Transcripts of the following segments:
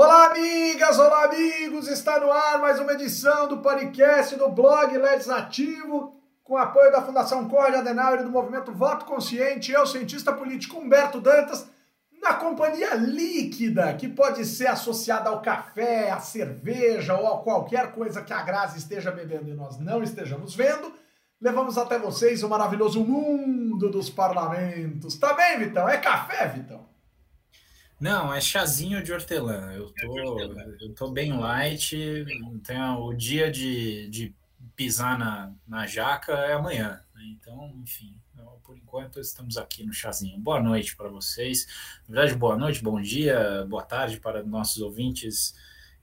Olá, amigas, olá, amigos! Está no ar mais uma edição do podcast do blog Legislativo, com apoio da Fundação Corre Adenauer e do movimento Voto Consciente. Eu, cientista político Humberto Dantas, na companhia líquida, que pode ser associada ao café, à cerveja ou a qualquer coisa que a Grazi esteja bebendo e nós não estejamos vendo. Levamos até vocês o maravilhoso mundo dos parlamentos. Tá bem, Vitão? É café, Vitão? Não, é chazinho de hortelã. Eu tô, eu tô bem light. Então, o dia de, de pisar na, na jaca é amanhã. Né? Então, enfim, por enquanto estamos aqui no chazinho. Boa noite para vocês. Na verdade, boa noite, bom dia, boa tarde para nossos ouvintes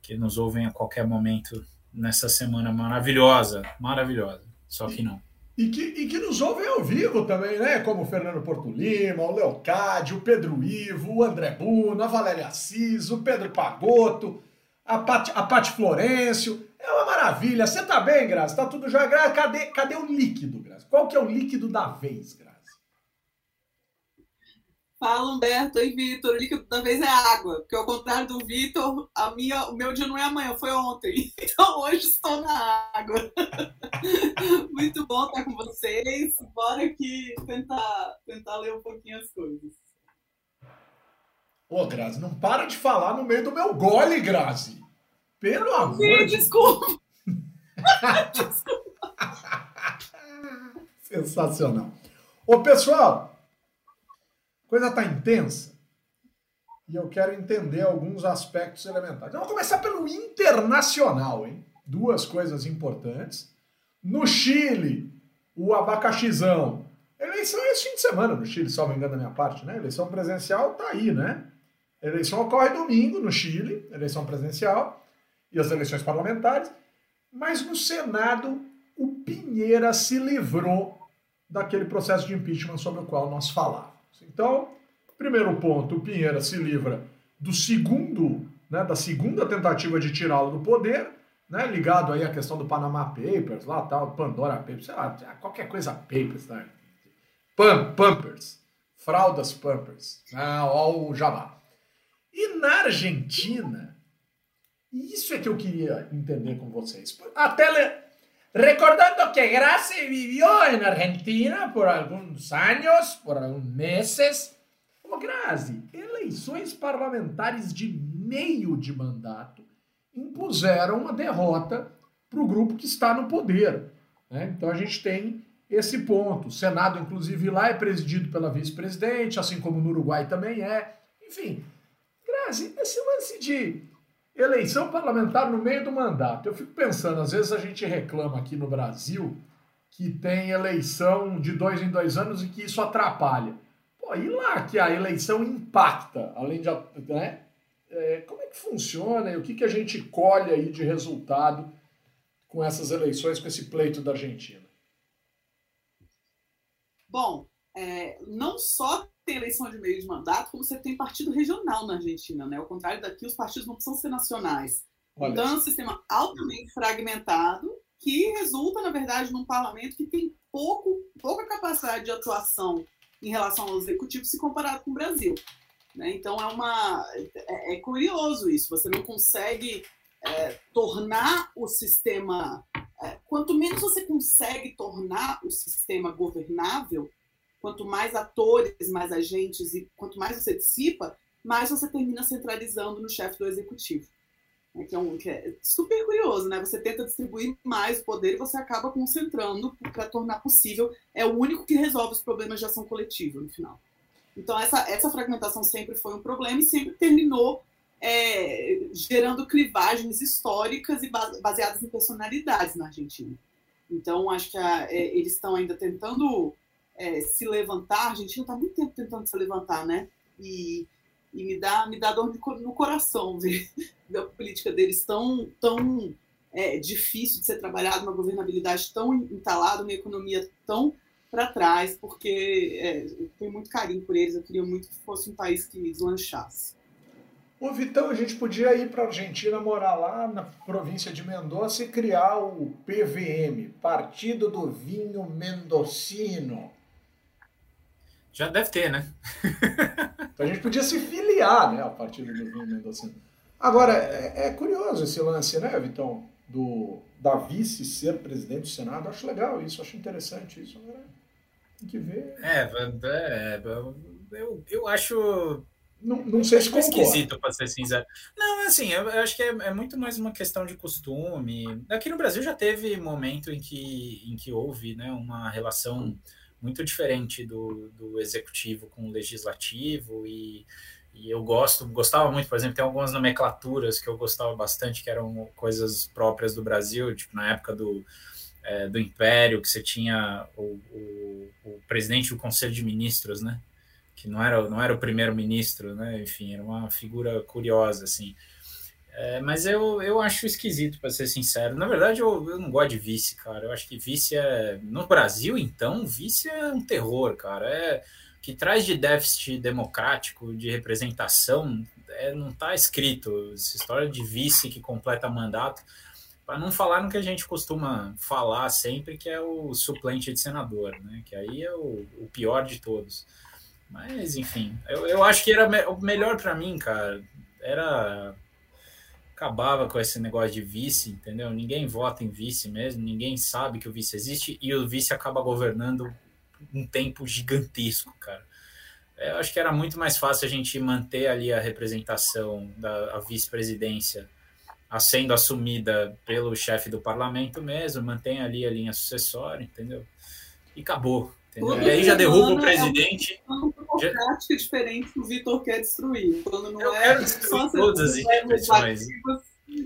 que nos ouvem a qualquer momento nessa semana maravilhosa. Maravilhosa. Só que não. E que, e que nos ouvem ao vivo também, né? Como o Fernando Porto Lima, o Leocádio, o Pedro Ivo, o André Buno, a Valéria Assis, o Pedro Pagotto, a Pati, a Pati Florencio. É uma maravilha. Você tá bem, Graça? Tá tudo já? Cadê, cadê o líquido, Graça? Qual que é o líquido da vez, Graça? Fala, Humberto. Oi, Vitor. O líquido da vez é água, porque ao contrário do Vitor, a minha, o meu dia não é amanhã, foi ontem. Então hoje estou na água. Muito bom estar com vocês. Bora aqui tentar, tentar ler um pouquinho as coisas. Ô, Grazi, não para de falar no meio do meu gole, Grazi. Pelo amor Sim, de desculpa. desculpa. Sensacional. Ô, pessoal, coisa está intensa e eu quero entender alguns aspectos elementares. Então, vamos começar pelo internacional, hein? Duas coisas importantes. No Chile, o abacaxizão. Eleição é esse fim de semana no Chile, me engano da minha parte, né? Eleição presencial tá aí, né? Eleição ocorre domingo no Chile, eleição presencial e as eleições parlamentares. Mas no Senado, o Pinheira se livrou daquele processo de impeachment sobre o qual nós falávamos. Então, primeiro ponto, o Pinheira se livra do segundo, né, da segunda tentativa de tirá-lo do poder, né, ligado aí à questão do Panama Papers, lá tal, Pandora Papers, sei lá, qualquer coisa Papers, né? Pump, Pampers, fraldas Pampers, né, ó o jabá. E na Argentina, isso é que eu queria entender com vocês. Até Recordando que Graci vivió en Argentina por algunos años, por algunos meses. Ô Grazi, eleições parlamentares de meio de mandato impuseram uma derrota para o grupo que está no poder. Né? Então a gente tem esse ponto. O Senado, inclusive, lá é presidido pela vice-presidente, assim como no Uruguai também é. Enfim, Grazi, esse lance de Eleição parlamentar no meio do mandato. Eu fico pensando, às vezes a gente reclama aqui no Brasil que tem eleição de dois em dois anos e que isso atrapalha. Pô, e lá que a eleição impacta, além de. Né? É, como é que funciona e o que, que a gente colhe aí de resultado com essas eleições, com esse pleito da Argentina? Bom, é, não só tem eleição de meio de mandato, como você tem partido regional na Argentina, né? Ao contrário daqui, os partidos não precisam ser nacionais. Olha. Então, é um sistema altamente fragmentado que resulta, na verdade, num parlamento que tem pouco, pouca capacidade de atuação em relação ao executivo se comparado com o Brasil. Né? Então, é, uma, é, é, curioso isso. Você não consegue é, tornar o sistema... É, quanto menos você consegue tornar o sistema governável, quanto mais atores, mais agentes e quanto mais você dissipa, mais você termina centralizando no chefe do executivo. É, que, é um, que é super curioso, né? Você tenta distribuir mais o poder e você acaba concentrando para tornar possível. É o único que resolve os problemas de ação coletiva no final. Então, essa, essa fragmentação sempre foi um problema e sempre terminou é, gerando clivagens históricas e baseadas em personalidades na Argentina. Então, acho que a, é, eles estão ainda tentando é, se levantar. A Argentina está muito tempo tentando se levantar, né? E, e me dá me dá dor no coração ver a política deles tão tão é, difícil de ser trabalhada, uma governabilidade tão entalada, uma economia tão para trás, porque é, eu tenho muito carinho por eles. Eu queria muito que fosse um país que deslanchasse. Ô Vitão, a gente podia ir para a Argentina, morar lá na província de Mendoza e criar o PVM, Partido do Vinho Mendocino. Já deve ter, né? então a gente podia se filiar né, ao partido do Vinho Mendocino. Agora, é, é, curioso esse lance, né, Vitão? Do, da vice ser presidente do Senado. Acho legal isso, acho interessante isso. Agora, tem que ver. É, é eu, eu acho. Não, não sei se concorda. esquisito, para ser sincero. Não, assim, eu, eu acho que é, é, muito mais uma questão de costume. Aqui no Brasil já teve momento em que, em que houve né, uma relação muito diferente do, do executivo com o legislativo e, e eu gosto, gostava muito, por exemplo, tem algumas nomenclaturas que eu gostava bastante, que eram coisas próprias do Brasil, tipo na época do, é, do Império, que você tinha o, o, o, presidente do Conselho de Ministros, né? Que não era, não era o primeiro-ministro, né? Enfim, era uma figura curiosa, assim. É, mas eu, eu acho esquisito, para ser sincero. Na verdade, eu, eu não gosto de vice, cara. Eu acho que vice é. No Brasil, então, vice é um terror, cara. É que traz de déficit democrático, de representação, é, não está escrito. Essa história de vice que completa mandato, para não falar no que a gente costuma falar sempre, que é o suplente de senador, né? Que aí é o, o pior de todos. Mas, enfim, eu, eu acho que era me, o melhor para mim, cara. Era acabava com esse negócio de vice, entendeu? Ninguém vota em vice mesmo, ninguém sabe que o vice existe e o vice acaba governando um tempo gigantesco, cara. É, eu acho que era muito mais fácil a gente manter ali a representação da vice-presidência sendo assumida pelo chefe do parlamento mesmo, mantém ali a linha sucessória, entendeu? E acabou. E aí já derruba o presidente. É uma prática já... diferente que o Vitor quer destruir. Quando não eu é quero destruir todas as instituições.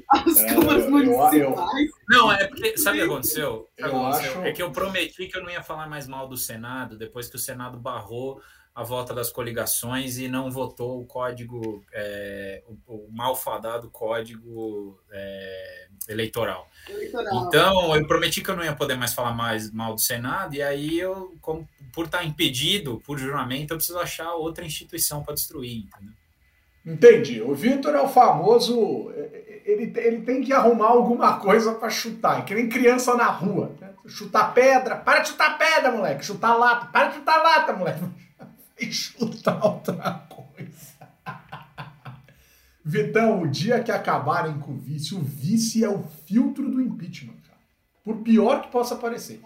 As é, câmaras municipais. Não, é porque. Sabe o que aconteceu? Eu Acho... É que eu prometi que eu não ia falar mais mal do Senado, depois que o Senado barrou a volta das coligações e não votou o código, é, o, o malfadado código é, eleitoral. eleitoral. Então, eu prometi que eu não ia poder mais falar mais mal do Senado, e aí eu, como, por estar impedido por juramento, eu preciso achar outra instituição para destruir, entendeu? Entendi. O Vitor é o famoso. Ele, ele tem que arrumar alguma coisa para chutar. É que nem criança na rua. Né? Chutar pedra. Para de chutar pedra, moleque. Chutar lata. Para de chutar lata, moleque e chutar outra coisa. Vitão, o dia que acabarem com o vice, o vice é o filtro do impeachment, cara. Por pior que possa parecer.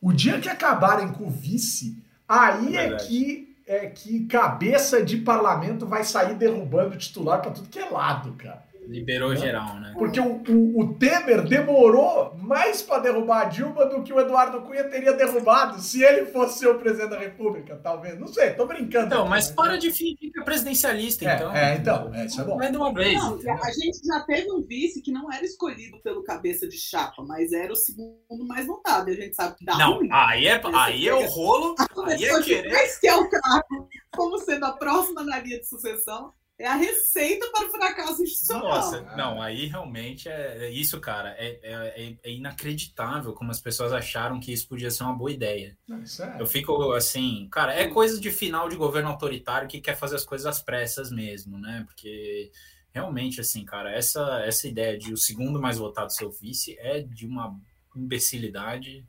O dia que acabarem com o vice, aí é, é que é que cabeça de parlamento vai sair derrubando o titular para tudo que é lado, cara. Liberou né? geral, né? Porque o, o, o Temer demorou mais para derrubar a Dilma do que o Eduardo Cunha teria derrubado se ele fosse o presidente da República, talvez. Não sei, tô brincando. Não, mas né? para de fingir que é presidencialista, é, então. É, então, é, isso é bom. Vai de uma vez. Não, a gente já teve um vice que não era escolhido pelo cabeça de chapa, mas era o segundo mais votado. E a gente sabe que dá Não, ruim. aí é, aí é o rolo, aí é querer. Que é o cargo como sendo a próxima na linha de sucessão é a receita para o fracasso institucional. Nossa, não, aí realmente é, é isso, cara. É, é, é, inacreditável como as pessoas acharam que isso podia ser uma boa ideia. É. Eu fico assim, cara, é coisa de final de governo autoritário que quer fazer as coisas às pressas mesmo, né? Porque realmente, assim, cara, essa, essa ideia de o segundo mais votado ser o vice é de uma imbecilidade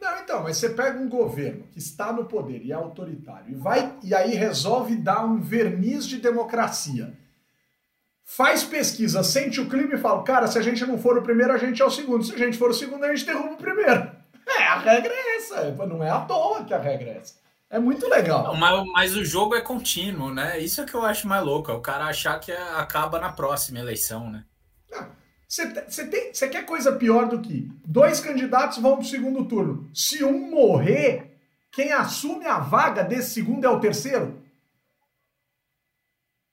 não, então, mas você pega um governo que está no poder e é autoritário e vai e aí resolve dar um verniz de democracia. Faz pesquisa, sente o clima e fala, cara, se a gente não for o primeiro, a gente é o segundo. Se a gente for o segundo, a gente derruba o primeiro. É, a regra é essa. Não é à toa que a regra é essa. É muito legal. Não, mas, mas, o jogo é contínuo, né? Isso é que eu acho mais louco. É o cara achar que acaba na próxima eleição, né? Não. Você quer coisa pior do que dois candidatos vão para o segundo turno. Se um morrer, quem assume a vaga desse segundo é o terceiro?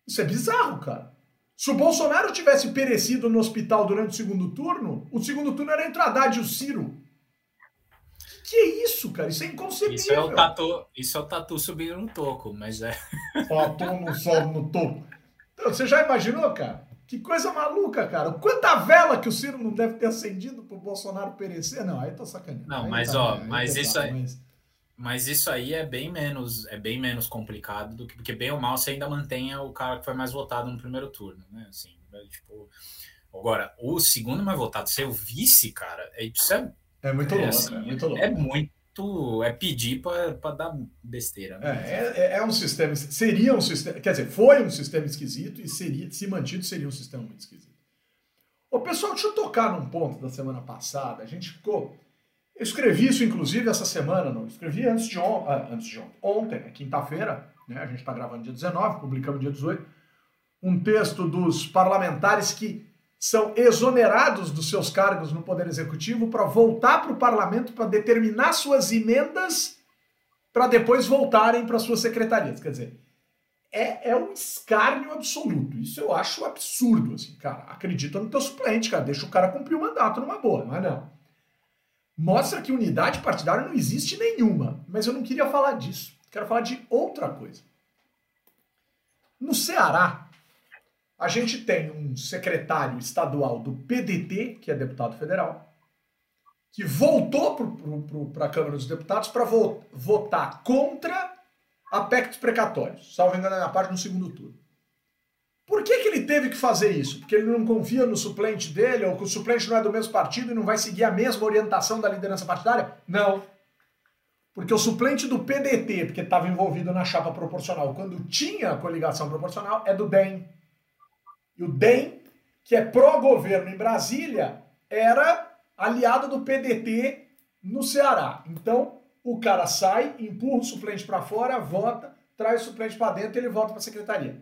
Isso é bizarro, cara. Se o Bolsonaro tivesse perecido no hospital durante o segundo turno, o segundo turno era entre o Haddad e o Ciro. Que é isso, cara? Isso é inconcebível. Isso é o tatu, isso é o tatu subindo no toco, mas é. Tatu não sobe no toco. Então, você já imaginou, cara? Que coisa maluca, cara. Quanta vela que o Ciro não deve ter acendido pro Bolsonaro perecer? Não, aí tô sacaneando. Não, aí mas tá, ó, mas isso aí. Mas... mas... isso aí é bem menos, é bem menos complicado do que porque bem ou mal você ainda mantenha o cara que foi mais votado no primeiro turno, né? Assim, é, tipo, agora o segundo mais votado ser o vice, cara, é isso é é muito é, louco, assim, é muito louco. É muito muito. É pedir para dar besteira. Né? É, é, é, um sistema. Seria um sistema. Quer dizer, foi um sistema esquisito e seria, se mantido, seria um sistema muito esquisito. Ô, pessoal, deixa eu tocar num ponto da semana passada. A gente ficou. Eu escrevi isso, inclusive, essa semana, não. Escrevi antes de, on... ah, antes de ontem, ontem, né, quinta-feira, né? A gente está gravando dia 19, publicamos dia 18. Um texto dos parlamentares que são exonerados dos seus cargos no Poder Executivo para voltar para o parlamento para determinar suas emendas para depois voltarem para suas secretarias. Quer dizer, é, é um escárnio absoluto. Isso eu acho absurdo. Assim, cara, acredita no teu suplente, cara. Deixa o cara cumprir o mandato numa boa, mas não. Mostra que unidade partidária não existe nenhuma. Mas eu não queria falar disso. Quero falar de outra coisa. No Ceará, a gente tem um secretário estadual do PDT, que é deputado federal, que voltou para a Câmara dos Deputados para vo votar contra aspectos precatórios, salvo engano, na parte no segundo turno. Por que, que ele teve que fazer isso? Porque ele não confia no suplente dele, ou que o suplente não é do mesmo partido e não vai seguir a mesma orientação da liderança partidária? Não. Porque o suplente do PDT, porque estava envolvido na chapa proporcional, quando tinha a coligação proporcional, é do DEM. E o DEM, que é pró-governo em Brasília, era aliado do PDT no Ceará. Então, o cara sai, empurra o suplente para fora, vota, traz o suplente para dentro e ele volta para a secretaria.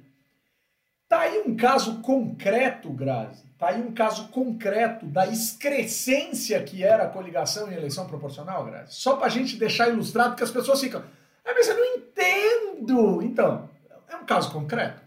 Tá aí um caso concreto, Grazi. Tá aí um caso concreto da excrescência que era a coligação em eleição proporcional, Grazi. Só para a gente deixar ilustrado que as pessoas ficam, ah, mas eu não entendo. Então, é um caso concreto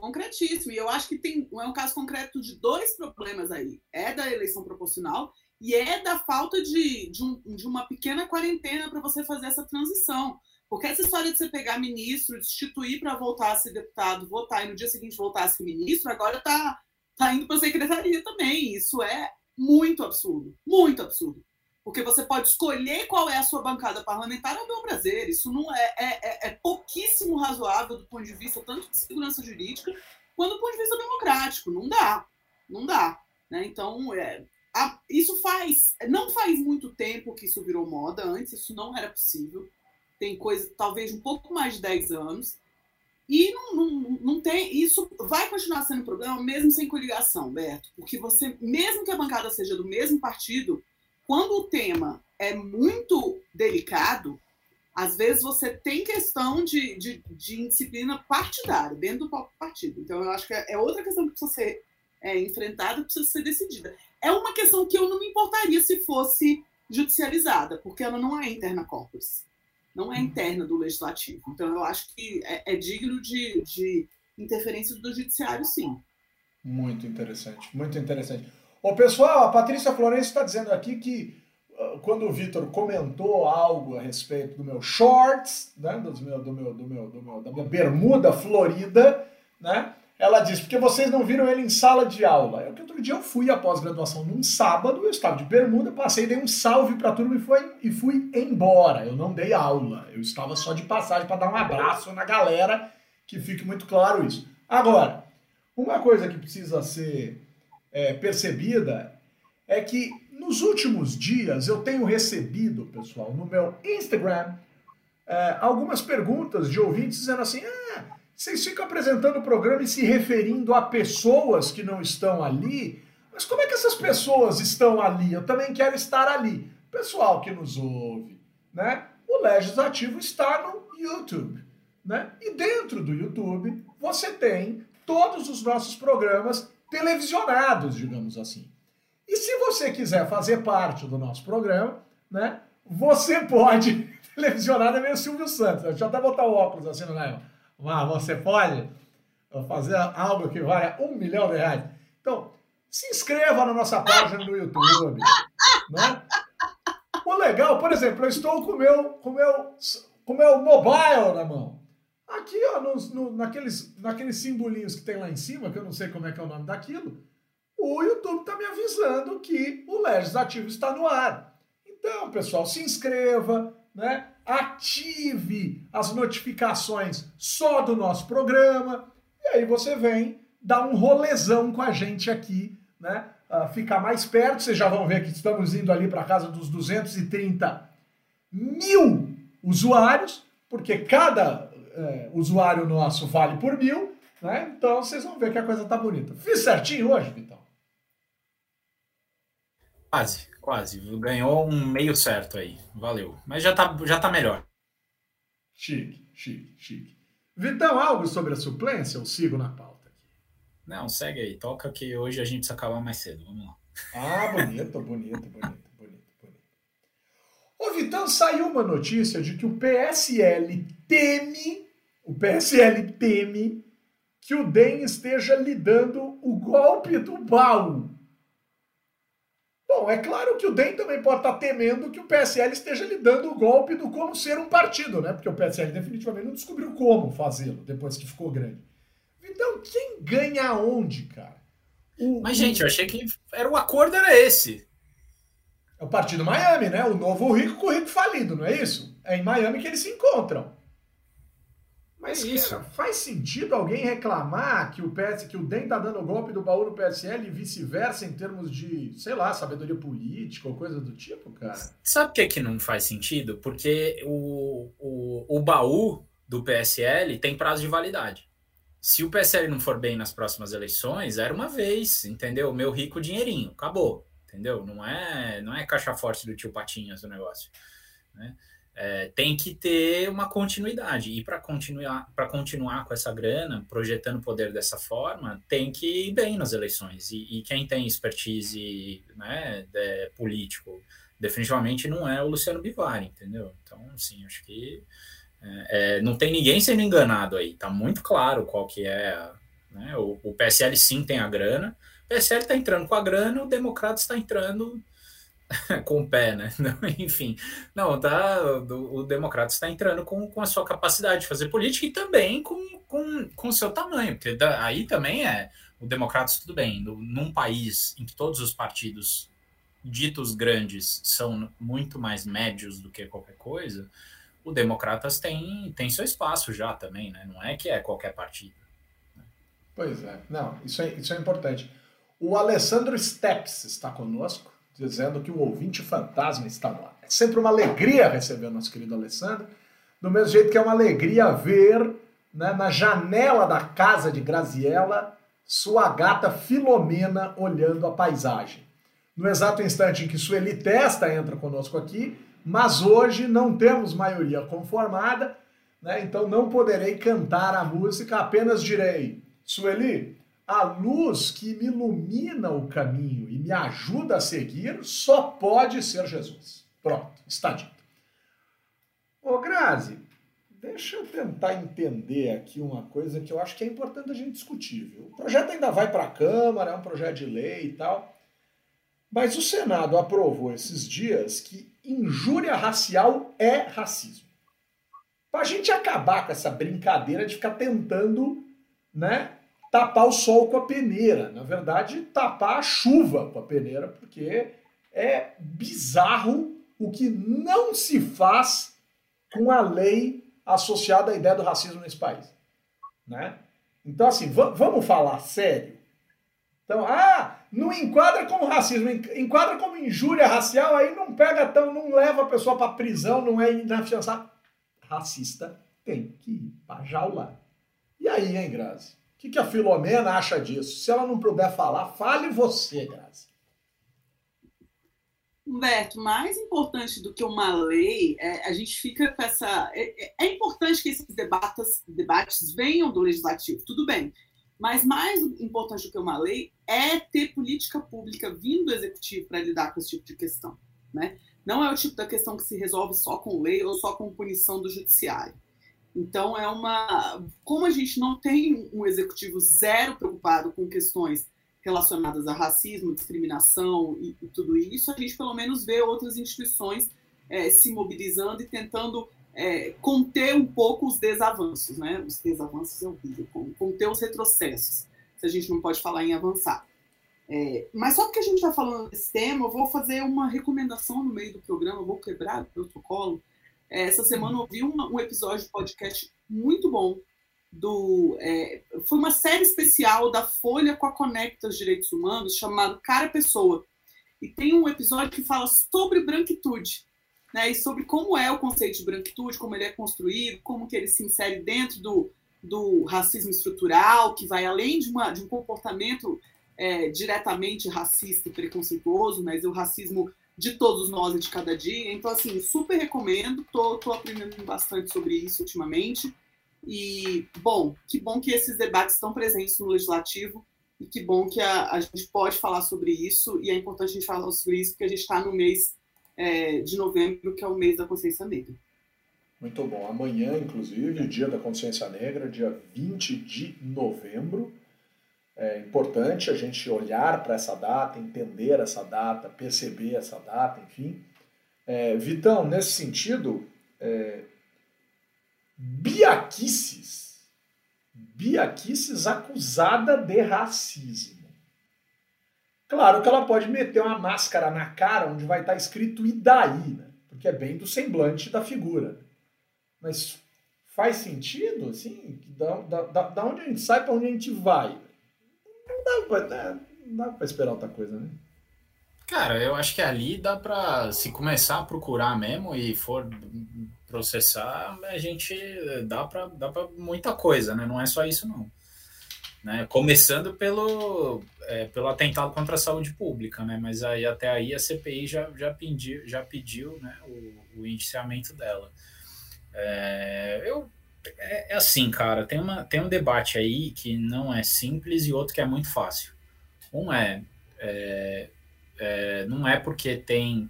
concretíssimo. E eu acho que tem é um caso concreto de dois problemas aí. É da eleição proporcional e é da falta de, de, um, de uma pequena quarentena para você fazer essa transição. Porque essa história de você pegar ministro, destituir para voltar a ser deputado, votar e no dia seguinte voltar a ser ministro, agora está tá indo para a secretaria também. Isso é muito absurdo. Muito absurdo porque você pode escolher qual é a sua bancada parlamentar ao meu prazer. Isso não é, é, é, é, pouquíssimo razoável do ponto de vista tanto de segurança jurídica quanto do ponto de vista democrático. Não dá, não dá. Né? Então, é, a, isso faz, não faz muito tempo que isso virou moda. Antes isso não era possível. Tem coisa, talvez um pouco mais de 10 anos. E não, não, não tem. Isso vai continuar sendo um problema mesmo sem coligação, Berto. Porque você, mesmo que a bancada seja do mesmo partido, quando o tema é muito delicado, às vezes você tem questão de, de, de indisciplina partidária, dentro do próprio partido. Então, eu acho que é outra questão que precisa ser é, enfrentada, precisa ser decidida. É uma questão que eu não me importaria se fosse judicializada, porque ela não é interna corpus, não é uhum. interna do legislativo. Então, eu acho que é, é digno de, de interferência do judiciário, sim. Muito interessante, muito interessante. Ô, pessoal, a Patrícia Florencio está dizendo aqui que uh, quando o Vitor comentou algo a respeito do meu shorts, né, do meu, do meu, do meu, do meu, da minha bermuda florida, né, ela disse, porque vocês não viram ele em sala de aula. É que outro dia eu fui à pós-graduação num sábado, eu estava de bermuda, passei, dei um salve para a turma e, foi, e fui embora. Eu não dei aula, eu estava só de passagem para dar um abraço na galera, que fique muito claro isso. Agora, uma coisa que precisa ser é, percebida é que nos últimos dias eu tenho recebido, pessoal, no meu Instagram, é, algumas perguntas de ouvintes dizendo assim: ah, vocês ficam apresentando o programa e se referindo a pessoas que não estão ali, mas como é que essas pessoas estão ali? Eu também quero estar ali. Pessoal que nos ouve, né? O Legislativo está no YouTube, né? E dentro do YouTube você tem todos os nossos programas televisionados, digamos assim. E se você quiser fazer parte do nosso programa, né, você pode televisionar também o Silvio Santos. Deixa eu até botar o óculos assim no né? Mas você pode fazer algo que vale um milhão de reais. Então, se inscreva na nossa página no YouTube. Né? O legal, por exemplo, eu estou com o meu, com meu, com meu mobile na mão. Aqui, ó, nos, no, naqueles, naqueles simbolinhos que tem lá em cima, que eu não sei como é que é o nome daquilo, o YouTube está me avisando que o Legislativo está no ar. Então, pessoal, se inscreva, né? ative as notificações só do nosso programa, e aí você vem dar um rolezão com a gente aqui né, uh, ficar mais perto. Vocês já vão ver que estamos indo ali para casa dos 230 mil usuários, porque cada uh, usuário nosso vale por mil. Né? Então vocês vão ver que a coisa tá bonita. Fiz certinho hoje, Vitão? Quase, quase. Ganhou um meio certo aí. Valeu. Mas já tá, já tá melhor. Chique, chique, chique. Vitão, algo sobre a suplência? Eu sigo na pauta aqui. Não, segue aí. Toca que hoje a gente precisa acabar mais cedo. Vamos lá. Ah, bonito, bonito, bonito. Ô, Vitão, saiu uma notícia de que o PSL teme, o PSL teme que o DEM esteja lidando o golpe do baú. Bom, é claro que o DEM também pode estar temendo que o PSL esteja lidando o golpe do como ser um partido, né? Porque o PSL definitivamente não descobriu como fazê-lo depois que ficou grande. Então, quem ganha onde, cara? O, Mas, gente, eu achei que era o acordo era esse. É o partido Miami, né? O novo rico com o rico falido, não é isso? É em Miami que eles se encontram. Mas, isso. Cara, faz sentido alguém reclamar que o PS, que o DEM tá dando golpe do baú no PSL e vice-versa em termos de, sei lá, sabedoria política ou coisa do tipo, cara? Sabe por que, que não faz sentido? Porque o, o, o baú do PSL tem prazo de validade. Se o PSL não for bem nas próximas eleições, era uma vez, entendeu? O meu rico dinheirinho, acabou, entendeu? Não é, não é caixa forte do tio Patinhas o negócio, né? é, tem que ter uma continuidade. E para continuar, continuar com essa grana, projetando o poder dessa forma, tem que ir bem nas eleições. E, e quem tem expertise né, de, político, definitivamente não é o Luciano Bivar, entendeu? Então, assim, acho que é, é, não tem ninguém sendo enganado aí. Está muito claro qual que é. Né, o, o PSL sim tem a grana. PSL está entrando com a grana, o Democrata está entrando com o pé, né? Não, enfim, não, tá, o, o Democrata está entrando com, com a sua capacidade de fazer política e também com o com, com seu tamanho, porque da, aí também é o Democratas, tudo bem, no, num país em que todos os partidos ditos grandes são muito mais médios do que qualquer coisa, o Democratas tem, tem seu espaço já também, né? Não é que é qualquer partido. Pois é, não, isso é, isso é importante. O Alessandro Steps está conosco dizendo que o ouvinte fantasma está lá. É sempre uma alegria receber o nosso querido Alessandro, do mesmo jeito que é uma alegria ver né, na janela da casa de Graziella sua gata Filomena olhando a paisagem. No exato instante em que Sueli Testa entra conosco aqui, mas hoje não temos maioria conformada, né, então não poderei cantar a música, apenas direi, Sueli, a luz que me ilumina o caminho e me ajuda a seguir só pode ser Jesus. Pronto, está dito. Ô Grazi, deixa eu tentar entender aqui uma coisa que eu acho que é importante a gente discutir. Viu? O projeto ainda vai para a Câmara, é um projeto de lei e tal. Mas o Senado aprovou esses dias que injúria racial é racismo. Para a gente acabar com essa brincadeira de ficar tentando né, tapar o sol com a peneira. Na verdade, tapar a chuva com a peneira, porque é bizarro o que não se faz com a lei associada à ideia do racismo nesse país. Né? Então, assim, vamos falar sério? Então, ah, não enquadra como racismo, enquadra como injúria racial, aí não pega tão, não leva a pessoa para prisão, não é inafiançado. Racista tem que ir para jaula. E aí, hein, Grazi? Que, que a Filomena acha disso? Se ela não puder falar, fale você, Grazi. Humberto, mais importante do que uma lei, é, a gente fica com essa. É, é, é importante que esses debates, debates venham do legislativo, tudo bem. Mas mais importante do que uma lei é ter política pública vindo do executivo para lidar com esse tipo de questão. Né? Não é o tipo da questão que se resolve só com lei ou só com punição do judiciário. Então, é uma. Como a gente não tem um executivo zero preocupado com questões relacionadas a racismo, discriminação e, e tudo isso, a gente pelo menos vê outras instituições é, se mobilizando e tentando é, conter um pouco os desavanços, né? Os desavanços é horrível, conter os retrocessos, se a gente não pode falar em avançar. É, mas só porque a gente está falando desse tema, eu vou fazer uma recomendação no meio do programa, vou quebrar o protocolo essa semana eu ouvi um, um episódio de podcast muito bom do. É, foi uma série especial da Folha com a Conecta os Direitos Humanos, chamado Cara Pessoa. E tem um episódio que fala sobre branquitude, né? E sobre como é o conceito de branquitude, como ele é construído, como que ele se insere dentro do, do racismo estrutural, que vai além de, uma, de um comportamento é, diretamente racista e preconceituoso, mas o racismo de todos nós e de cada dia. Então, assim, super recomendo, tô, tô aprendendo bastante sobre isso ultimamente. E, bom, que bom que esses debates estão presentes no Legislativo e que bom que a, a gente pode falar sobre isso e é importante a gente falar sobre isso porque a gente está no mês é, de novembro, que é o mês da consciência negra. Muito bom. Amanhã, inclusive, o Dia da Consciência Negra, dia 20 de novembro. É importante a gente olhar para essa data, entender essa data, perceber essa data, enfim. É, Vitão, nesse sentido, é, Biaquices, Biaquices acusada de racismo. Claro que ela pode meter uma máscara na cara onde vai estar escrito e daí, né? porque é bem do semblante da figura. Mas faz sentido, assim? Da, da, da onde a gente sai para onde a gente vai? Não dá pra, dá pra esperar outra coisa, né? Cara, eu acho que ali dá para se começar a procurar mesmo e for processar, a gente dá para dá para muita coisa, né? Não é só isso não. Né? Começando pelo, é, pelo atentado contra a saúde pública, né? Mas aí até aí a CPI já, já pediu, já pediu né, o, o indiciamento dela. É, eu é, é, assim, cara, tem, uma, tem um debate aí que não é simples e outro que é muito fácil. Um é, é, é não é porque tem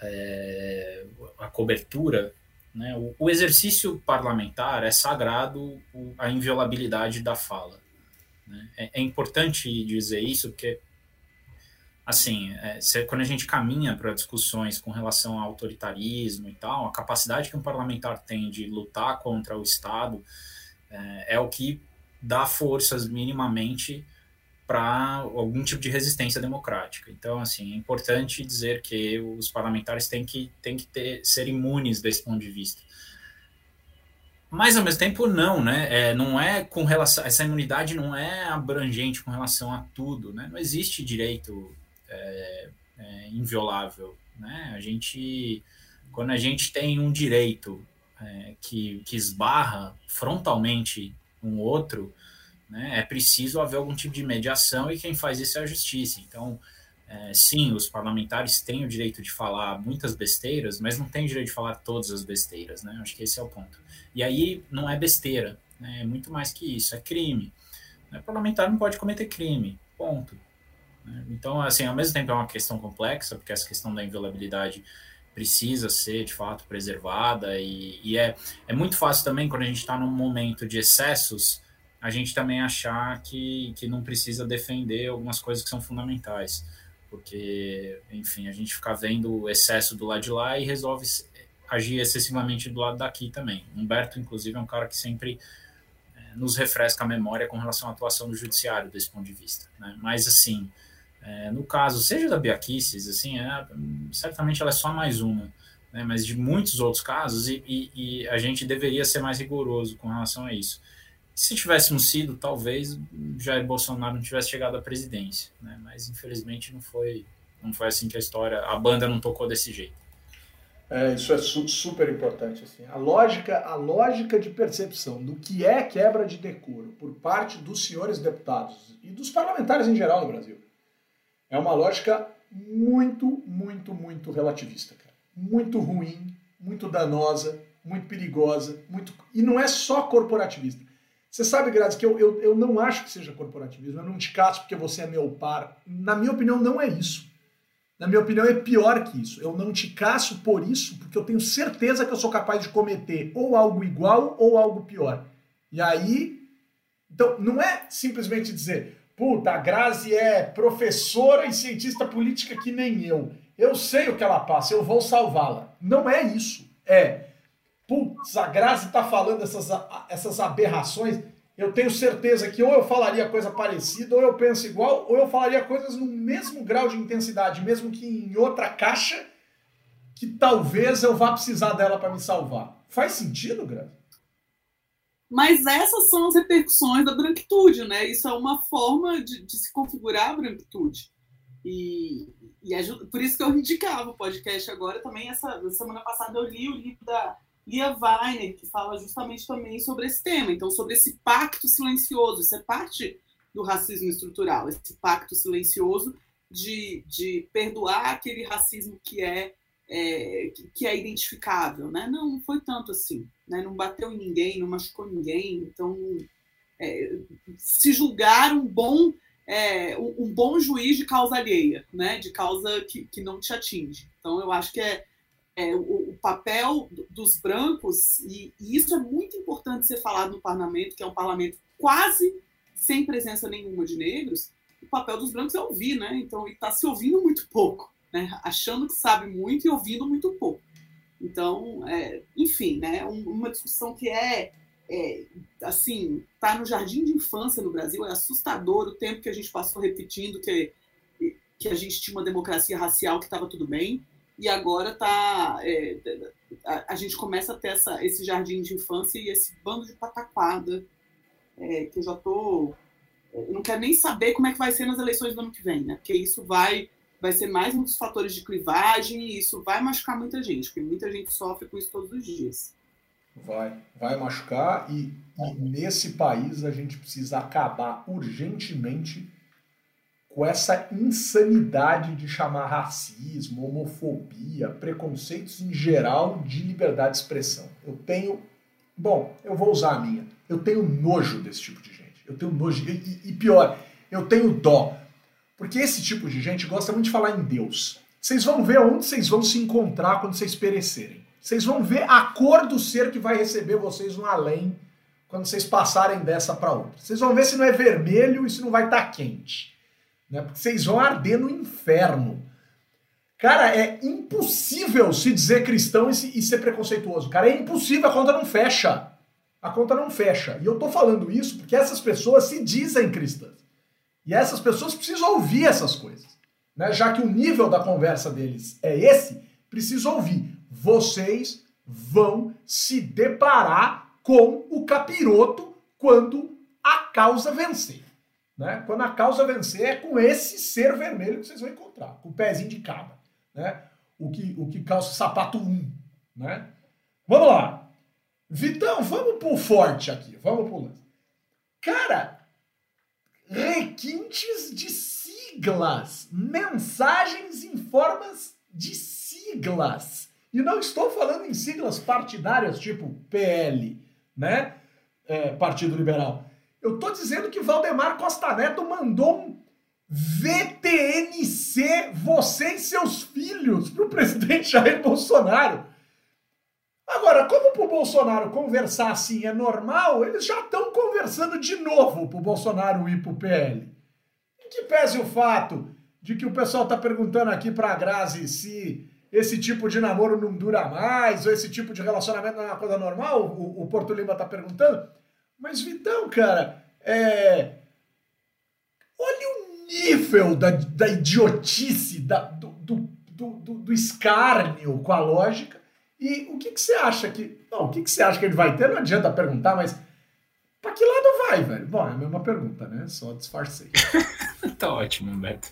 é, a cobertura né? O, o, exercício parlamentar é sagrado a inviolabilidade da fala. Né? É, é, importante dizer isso, porque, assim, é, se, quando a gente caminha para discussões com relação ao autoritarismo e tal, a capacidade que um parlamentar tem de lutar contra o Estado é, é o que dá forças minimamente para algum tipo de resistência democrática. Então, assim, é importante dizer que os parlamentares têm que, têm que ter, ser imunes desse ponto de vista. Mas, ao mesmo tempo, não, né? É, não é com relação... Essa imunidade não é abrangente com relação a tudo, né? Não existe direito é, é, inviolável, né? A gente... Quando a gente tem um direito é, que, que esbarra frontalmente um outro né, é preciso haver algum tipo de mediação e quem faz isso é a justiça. Então, é, sim, os parlamentares têm o direito de falar muitas besteiras, mas não têm o direito de falar todas as besteiras, né? Acho que esse é o ponto. E aí não é besteira, né? é muito mais que isso, é crime. O parlamentar não pode cometer crime, ponto. Né? Então, assim, ao mesmo tempo é uma questão complexa, porque essa questão da inviolabilidade precisa ser de fato preservada e, e é, é muito fácil também quando a gente está num momento de excessos a gente também achar que, que não precisa defender algumas coisas que são fundamentais, porque, enfim, a gente fica vendo o excesso do lado de lá e resolve agir excessivamente do lado daqui também. Humberto, inclusive, é um cara que sempre é, nos refresca a memória com relação à atuação do judiciário desse ponto de vista. Né? Mas, assim, é, no caso, seja da Biaquices, assim, é, certamente ela é só mais uma, né? mas de muitos outros casos, e, e, e a gente deveria ser mais rigoroso com relação a isso se tivéssemos sido, talvez Jair Bolsonaro não tivesse chegado à presidência, né? Mas infelizmente não foi, não foi assim que a história, a banda não tocou desse jeito. É, isso é su super importante assim. A lógica, a lógica de percepção do que é quebra de decoro por parte dos senhores deputados e dos parlamentares em geral no Brasil é uma lógica muito, muito, muito relativista, cara. Muito ruim, muito danosa, muito perigosa, muito e não é só corporativista você sabe, Grazi, que eu, eu, eu não acho que seja corporativismo, eu não te caço porque você é meu par. Na minha opinião, não é isso. Na minha opinião, é pior que isso. Eu não te caço por isso, porque eu tenho certeza que eu sou capaz de cometer ou algo igual ou algo pior. E aí. Então, não é simplesmente dizer, puta, a Grazi é professora e cientista política que nem eu. Eu sei o que ela passa, eu vou salvá-la. Não é isso. É putz, a Grazi está falando essas, essas aberrações, eu tenho certeza que ou eu falaria coisa parecida, ou eu penso igual, ou eu falaria coisas no mesmo grau de intensidade, mesmo que em outra caixa, que talvez eu vá precisar dela para me salvar. Faz sentido, Grazi? Mas essas são as repercussões da branquitude, né? Isso é uma forma de, de se configurar a branquitude. E, e ajuda, por isso que eu indicava o podcast agora também. Essa semana passada eu li o livro da Lia Weiner, que fala justamente também sobre esse tema, então sobre esse pacto silencioso. Isso é parte do racismo estrutural, esse pacto silencioso de, de perdoar aquele racismo que é é, que é identificável, né? Não, não foi tanto assim, né? Não bateu em ninguém, não machucou ninguém, então é, se julgar um bom é, um, bom juiz de causa alheia, né? De causa que, que não te atinge. Então eu acho que é, é o, o, papel dos brancos e, e, isso é muito importante ser falado no parlamento, que é um parlamento quase sem presença nenhuma de negros. O papel dos brancos é ouvir, né? Então está se ouvindo muito pouco né? achando que sabe muito e ouvindo muito pouco. Então, é, enfim, né? uma discussão que é, é assim, está no jardim de infância no Brasil, é assustador o tempo que a gente passou repetindo que, que a gente tinha uma democracia racial que estava tudo bem, e agora tá, é, a, a, gente começa a ter essa, esse jardim de infância e esse bando de pataquada é, que eu já tô. Eu não quero nem saber como é que vai ser nas eleições do ano que vem, né? Porque isso vai vai ser mais um dos fatores de clivagem e isso vai machucar muita gente, porque muita gente sofre com isso todos os dias. Vai, vai machucar e, e nesse país a gente precisa acabar urgentemente com essa insanidade de chamar racismo, homofobia, preconceitos em geral de liberdade de expressão. Eu tenho. Bom, eu vou usar a minha. Eu tenho nojo desse tipo de gente. Eu tenho nojo. E, e pior, eu tenho dó. Porque esse tipo de gente gosta muito de falar em Deus. Vocês vão ver onde vocês vão se encontrar quando vocês perecerem. Vocês vão ver a cor do ser que vai receber vocês no além quando vocês passarem dessa para outra. Vocês vão ver se não é vermelho e se não vai estar tá quente. Né? Porque vocês vão arder no inferno. Cara, é impossível se dizer cristão e, se, e ser preconceituoso. Cara, é impossível, a conta não fecha. A conta não fecha. E eu tô falando isso porque essas pessoas se dizem cristãs. E essas pessoas precisam ouvir essas coisas. Né? Já que o nível da conversa deles é esse, precisam ouvir. Vocês vão se deparar com o capiroto quando a causa vencer. Né? Quando a causa vencer, é com esse ser vermelho que vocês vão encontrar, com o pezinho de cabra. Né? O, que, o que calça sapato 1. Né? Vamos lá. Vitão, vamos pro forte aqui. Vamos pro lance. Cara, requintes de siglas, mensagens em formas de siglas. E não estou falando em siglas partidárias tipo PL, né? É, Partido Liberal. Eu estou dizendo que Valdemar Costa Neto mandou um VTNC, você e seus filhos, para o presidente Jair Bolsonaro. Agora, como para o Bolsonaro conversar assim é normal, eles já estão conversando de novo para o Bolsonaro ir para o PL. Em que pese o fato de que o pessoal está perguntando aqui para a Grazi se esse tipo de namoro não dura mais, ou esse tipo de relacionamento não é uma coisa normal, o, o Porto Lima está perguntando. Mas, Vitão, cara, é... olha o nível da, da idiotice, da, do, do, do, do escárnio com a lógica e o que, que você acha que. Não, o que, que você acha que ele vai ter? Não adianta perguntar, mas. Pra que lado vai, velho? Bom, é a mesma pergunta, né? Só disfarcei. tá ótimo, Beto.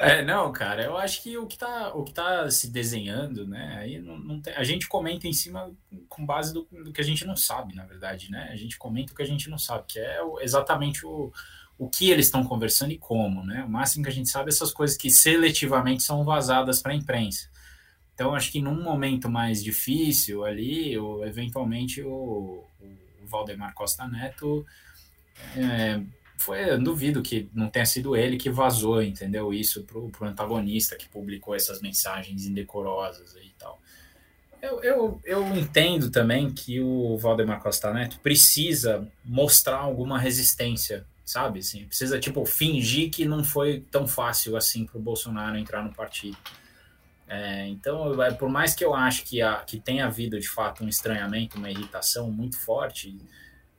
É, não, cara, eu acho que o que tá, o que tá se desenhando, né? Aí não, não tem, a gente comenta em cima com base do, do, que a gente não sabe, na verdade, né? A gente comenta o que a gente não sabe, que é o, exatamente o, o que eles estão conversando e como, né? O máximo que a gente sabe é essas coisas que seletivamente são vazadas para a imprensa. Então, acho que num momento mais difícil ali, ou eventualmente o, o Valdemar Costa Neto é, foi, eu duvido que não tenha sido ele que vazou, entendeu? Isso pro, pro antagonista que publicou essas mensagens indecorosas e tal. Eu, eu, eu entendo também que o Valdemar Costa Neto precisa mostrar alguma resistência, sabe? Assim, precisa, tipo, fingir que não foi tão fácil assim para o Bolsonaro entrar no partido. É, então, é, por mais que eu acho que, a, que tenha havido de fato um estranhamento, uma irritação muito forte,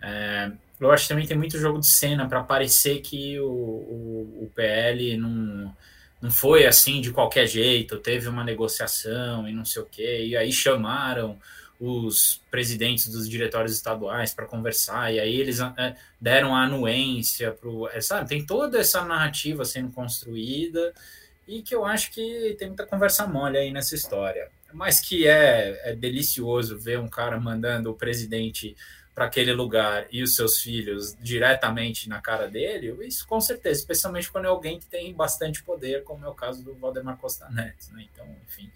é, eu acho que também tem muito jogo de cena para parecer que o, o, o, PL não, não foi assim de qualquer jeito, teve uma negociação e não sei o quê, e aí chamaram os presidentes dos diretórios estaduais para conversar, e aí eles é, deram a anuência para o. É, sabe, tem toda essa narrativa sendo construída e que eu acho que tem muita conversa mole aí nessa história. Mas que é, é delicioso ver um cara mandando o presidente para aquele lugar e os seus filhos diretamente na cara dele, isso com certeza, especialmente quando é alguém que tem bastante poder, como é o caso do Valdemar Costa Neto, né? Então, enfim.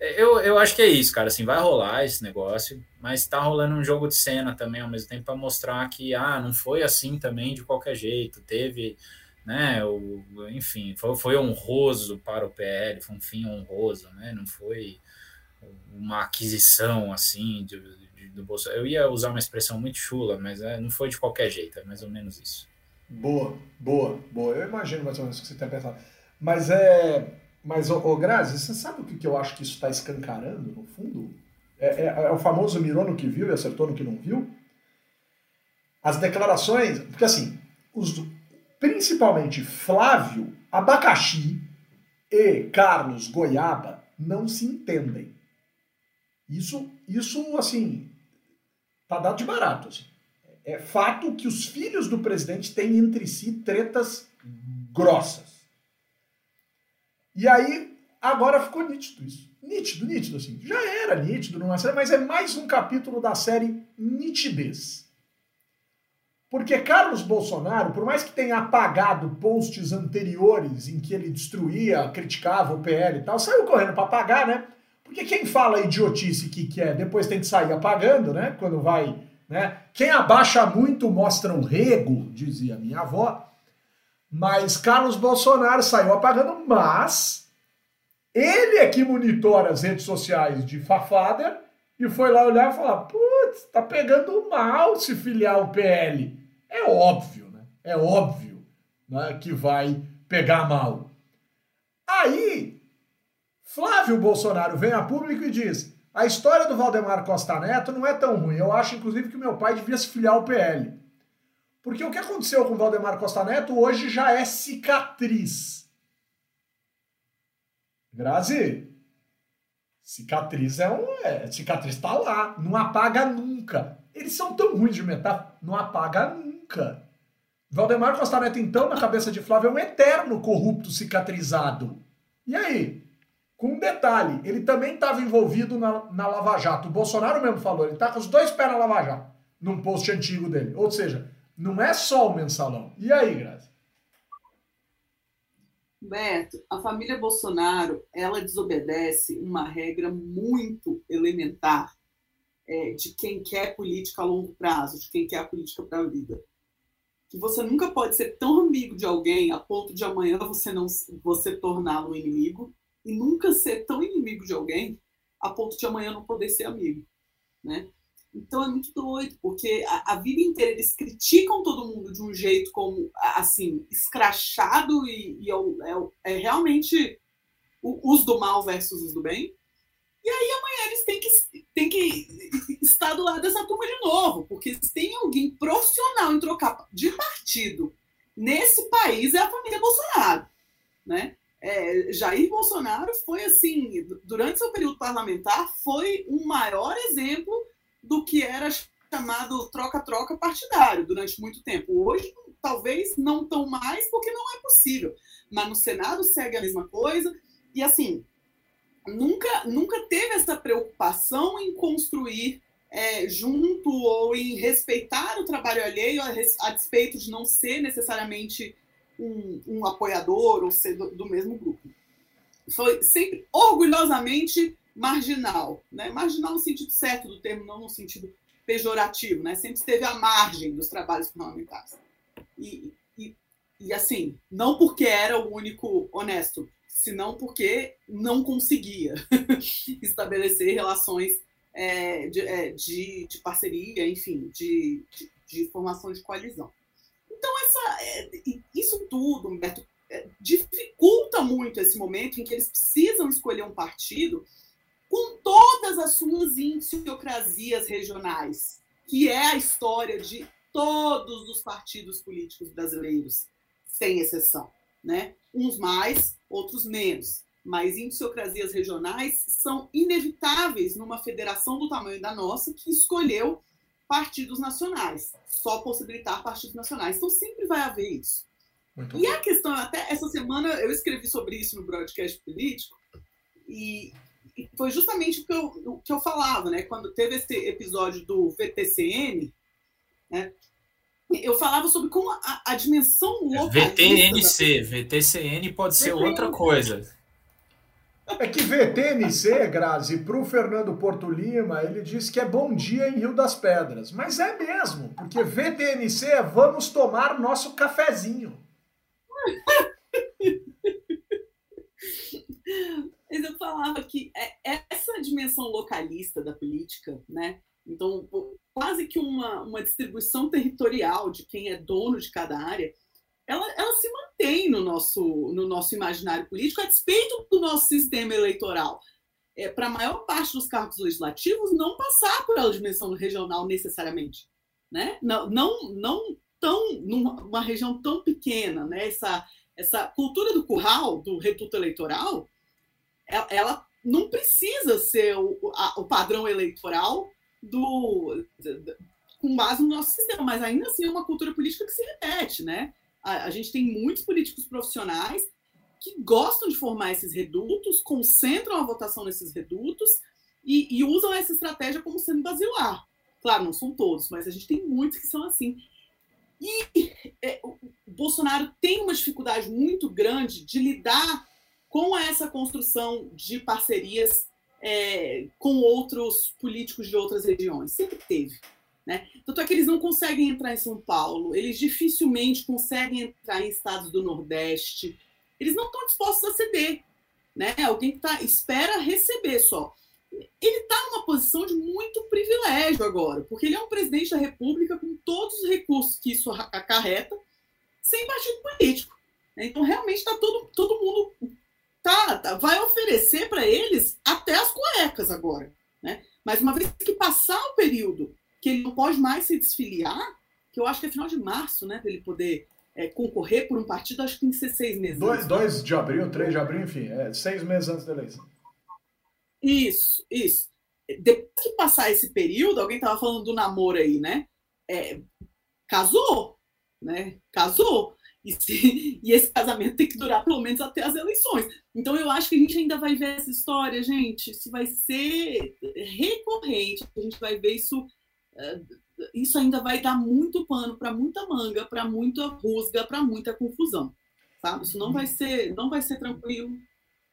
É, eu, eu acho que é isso, cara. Assim, vai rolar esse negócio, mas tá rolando um jogo de cena também ao mesmo tempo para mostrar que, ah, não foi assim também de qualquer jeito. Teve, né, o, enfim, foi, foi honroso para o PL, foi um fim honroso, né? Não foi uma aquisição assim de, de, do Bolsonaro. Eu ia usar uma expressão muito chula, mas é, não foi de qualquer jeito, é mais ou menos isso. Boa, boa, boa. Eu imagino mais ou menos o que você tem pensado. Mas é mas, ô Grazi, você sabe o que, que eu acho que isso está escancarando, no fundo? É, é, é, o famoso mirou no que viu e acertou no que não viu? As declarações. Porque, assim, os, principalmente Flávio, Abacaxi e Carlos Goiaba não se entendem. Isso, isso assim, tá dado de barato. Assim. É fato que os filhos do presidente têm entre si tretas grossas. E aí, agora ficou nítido isso. Nítido, nítido, assim. Já era nítido numa série, mas é mais um capítulo da série Nitidez. Porque Carlos Bolsonaro, por mais que tenha apagado posts anteriores em que ele destruía, criticava o PL e tal, saiu correndo para apagar, né? Porque quem fala idiotice que quer, depois tem que sair apagando, né? Quando vai, né? Quem abaixa muito mostra um rego, dizia minha avó. Mas Carlos Bolsonaro saiu apagando, mas ele é que monitora as redes sociais de Fafada e foi lá olhar e falar: putz, tá pegando mal se filiar o PL. É óbvio, né? É óbvio né, que vai pegar mal. Aí, Flávio Bolsonaro vem a público e diz: a história do Valdemar Costa Neto não é tão ruim. Eu acho, inclusive, que meu pai devia se filiar ao PL. Porque o que aconteceu com o Valdemar Costa Neto hoje já é cicatriz. Grazi, cicatriz é um. É, cicatriz tá lá, não apaga nunca. Eles são tão ruins de metáfora, não apaga nunca. Valdemar Costa Neto, então, na cabeça de Flávio, é um eterno corrupto cicatrizado. E aí? Com um detalhe, ele também estava envolvido na, na Lava Jato. O Bolsonaro mesmo falou, ele tá com os dois pés na Lava Jato, num post antigo dele. Ou seja, não é só o mensalão. E aí, Grazi? Beto, a família Bolsonaro, ela desobedece uma regra muito elementar é, de quem quer política a longo prazo, de quem quer a política para a vida. Que você nunca pode ser tão amigo de alguém a ponto de amanhã você não você torná-lo inimigo e nunca ser tão inimigo de alguém a ponto de amanhã não poder ser amigo, né? Então é muito doido, porque a, a, vida inteira eles criticam todo mundo de um jeito como, assim, escrachado e, e é, é, é, realmente os do mal versus os do bem. E aí amanhã eles têm que, têm que estar do lado dessa turma de novo, porque se tem alguém profissional em trocar de partido nesse país é a família Bolsonaro, né? É, Jair Bolsonaro foi assim, durante seu período parlamentar, foi um maior exemplo do que era chamado troca-troca partidário durante muito tempo. Hoje, talvez não tão mais, porque não é possível. Mas no Senado segue a mesma coisa. E assim, nunca, nunca teve essa preocupação em construir é, junto ou em respeitar o trabalho alheio, a, a despeito de não ser necessariamente um, um apoiador ou ser do, do mesmo grupo. Foi sempre orgulhosamente marginal, né? Marginal no sentido certo do termo, não no sentido pejorativo, né? Sempre esteve à margem dos trabalhos parlamentares. E, e, e assim, não porque era o único honesto, senão porque não conseguia estabelecer relações é, de, é, de, de, parceria, enfim, de, de, de, formação de coalizão. Então, essa, é, isso tudo, Humberto, é, dificulta muito esse momento em que eles precisam escolher um partido com todas as suas idiosincrasias regionais, que é a história de todos os partidos políticos brasileiros, sem exceção, né? Uns mais, outros menos. mas indiciocrasias regionais são inevitáveis numa federação do tamanho da nossa que escolheu partidos nacionais, só possibilitar partidos nacionais. Então sempre vai haver isso. Muito e a questão, até essa semana eu escrevi sobre isso no broadcast político, e, e foi justamente o que, eu, o que eu falava, né? Quando teve esse episódio do VTCN, né? Eu falava sobre como a, a dimensão local. VTNC. VTCN pode ser VTNC. outra coisa. É que VTNC, Grazi, para o Fernando Porto Lima, ele disse que é bom dia em Rio das Pedras. Mas é mesmo, porque VTNC é vamos tomar nosso cafezinho. Mas eu falava que é, essa dimensão localista da política, né? Então, quase que uma, uma distribuição territorial de quem é dono de cada área, ela, ela se mantém no nosso, no nosso imaginário político a despeito do nosso sistema eleitoral. É, Para a maior parte dos cargos legislativos, não passar por a dimensão regional necessariamente. Né? Não, não, não tão numa região tão pequena, né? Essa, essa cultura do curral, do reduto eleitoral, ela, ela não precisa ser o, a, o padrão eleitoral do, com base no nosso sistema, mas ainda assim é uma cultura política que se repete, né? A, a gente tem muitos políticos profissionais que gostam de formar esses redutos, concentram a votação nesses redutos e, e usam essa estratégia como sendo basilar. Claro, não são todos, mas a gente tem muitos que são assim. E é, o Bolsonaro tem uma dificuldade muito grande de lidar com essa construção de parcerias é, com outros políticos de outras regiões. Sempre teve. Né? Tanto é que eles não conseguem entrar em São Paulo, eles dificilmente conseguem entrar em estados do Nordeste. Eles não estão dispostos a ceder. Né? Alguém que tá, espera receber só. Ele está numa posição de muito privilégio agora, porque ele é um presidente da República com todos os recursos que isso acarreta, sem partido político. Né? Então, realmente, está todo, todo mundo tá, tá vai oferecer para eles até as cuecas agora. Né? Mas uma vez que passar o período que ele não pode mais se desfiliar, que eu acho que é final de março, né, para ele poder é, concorrer por um partido, acho que tem que ser seis meses. Dois, dois de abril, três de abril, enfim, é, seis meses antes da eleição. Isso, isso. Depois que passar esse período, alguém estava falando do namoro aí, né? É, casou, né? Casou. E, se, e, esse casamento tem que durar pelo menos até as eleições. Então eu acho que a gente ainda vai ver essa história, gente. Isso vai ser recorrente. A gente vai ver isso é, isso ainda vai dar muito pano para muita manga, para muita rusga, para muita confusão, sabe? Isso não vai ser, não vai ser tranquilo.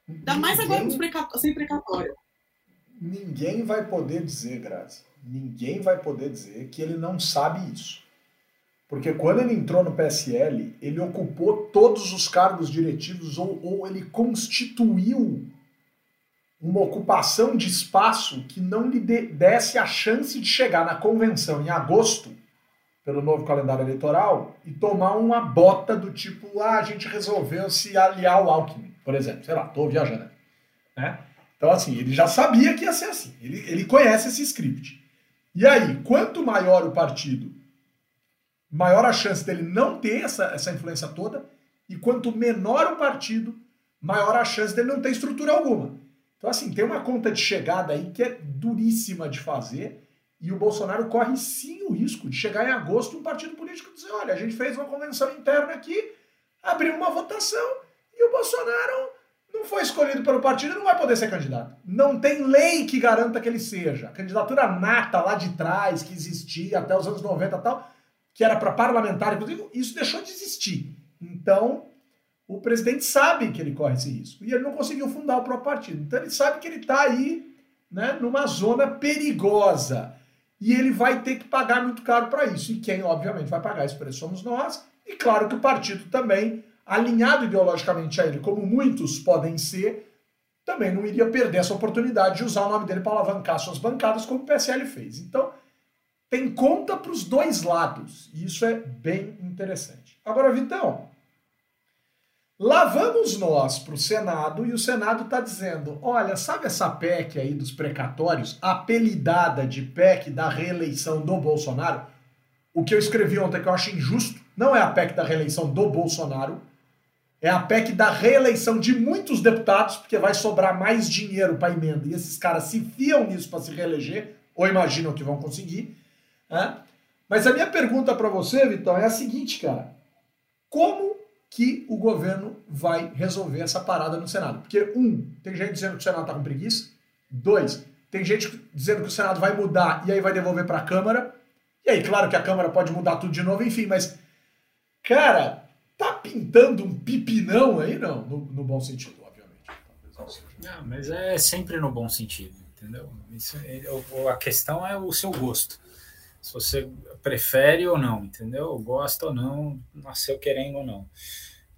Ainda mais agora sem precatória. Ninguém vai poder dizer, Grazi, ninguém vai poder dizer que ele não sabe isso. Porque quando ele entrou no PSL, ele ocupou todos os cargos diretivos ou, ou ele constituiu uma ocupação de espaço que não lhe desse a chance de chegar na convenção em agosto, pelo novo calendário eleitoral, e tomar uma bota do tipo, ah, a gente resolveu se aliar ao Alckmin, por exemplo. Sei lá, estou viajando. Né? Então, assim, ele já sabia que ia ser assim. Ele, ele conhece esse script. E aí, quanto maior o partido, maior a chance dele não ter essa, essa influência toda, e quanto menor o partido, maior a chance dele não ter estrutura alguma. Então, assim, tem uma conta de chegada aí que é duríssima de fazer. E o Bolsonaro corre sim o risco de chegar em agosto um partido político dizer: olha, a gente fez uma convenção interna aqui, abriu uma votação e o Bolsonaro não foi escolhido pelo partido não vai poder ser candidato. Não tem lei que garanta que ele seja. A candidatura nata lá de trás, que existia até os anos 90 e tal, que era para parlamentar, inclusive, isso deixou de existir. Então, o presidente sabe que ele corre esse risco. E ele não conseguiu fundar o próprio partido. Então ele sabe que ele está aí né, numa zona perigosa. E ele vai ter que pagar muito caro para isso. E quem, obviamente, vai pagar esse preço somos nós. E claro que o partido também, alinhado ideologicamente a ele, como muitos podem ser, também não iria perder essa oportunidade de usar o nome dele para alavancar suas bancadas, como o PSL fez. Então, tem conta para os dois lados. E isso é bem interessante. Agora, Vitão, Lá vamos nós para o Senado e o Senado está dizendo: olha, sabe essa PEC aí dos precatórios, apelidada de PEC da reeleição do Bolsonaro? O que eu escrevi ontem que eu acho injusto, não é a PEC da reeleição do Bolsonaro, É a PEC da reeleição de muitos deputados, porque vai sobrar mais dinheiro para emenda. E esses caras se fiam nisso para se reeleger, ou imaginam que vão conseguir. Né? Mas a minha pergunta para você, Vitão, é a seguinte, cara. Como que o governo vai resolver essa parada no Senado? Porque, um, tem gente dizendo que o Senado está com preguiça. Dois, tem gente dizendo que o Senado vai mudar e aí vai devolver para a Câmara. E aí, claro que a Câmara pode mudar tudo de novo, enfim, mas, cara, tá pintando um pipinão aí? Não, no, no bom sentido, obviamente. Não, mas é sempre no bom sentido, entendeu? Isso é, a questão é o seu gosto. Se você prefere ou não, entendeu? Gosta ou não, nasceu querendo ou não.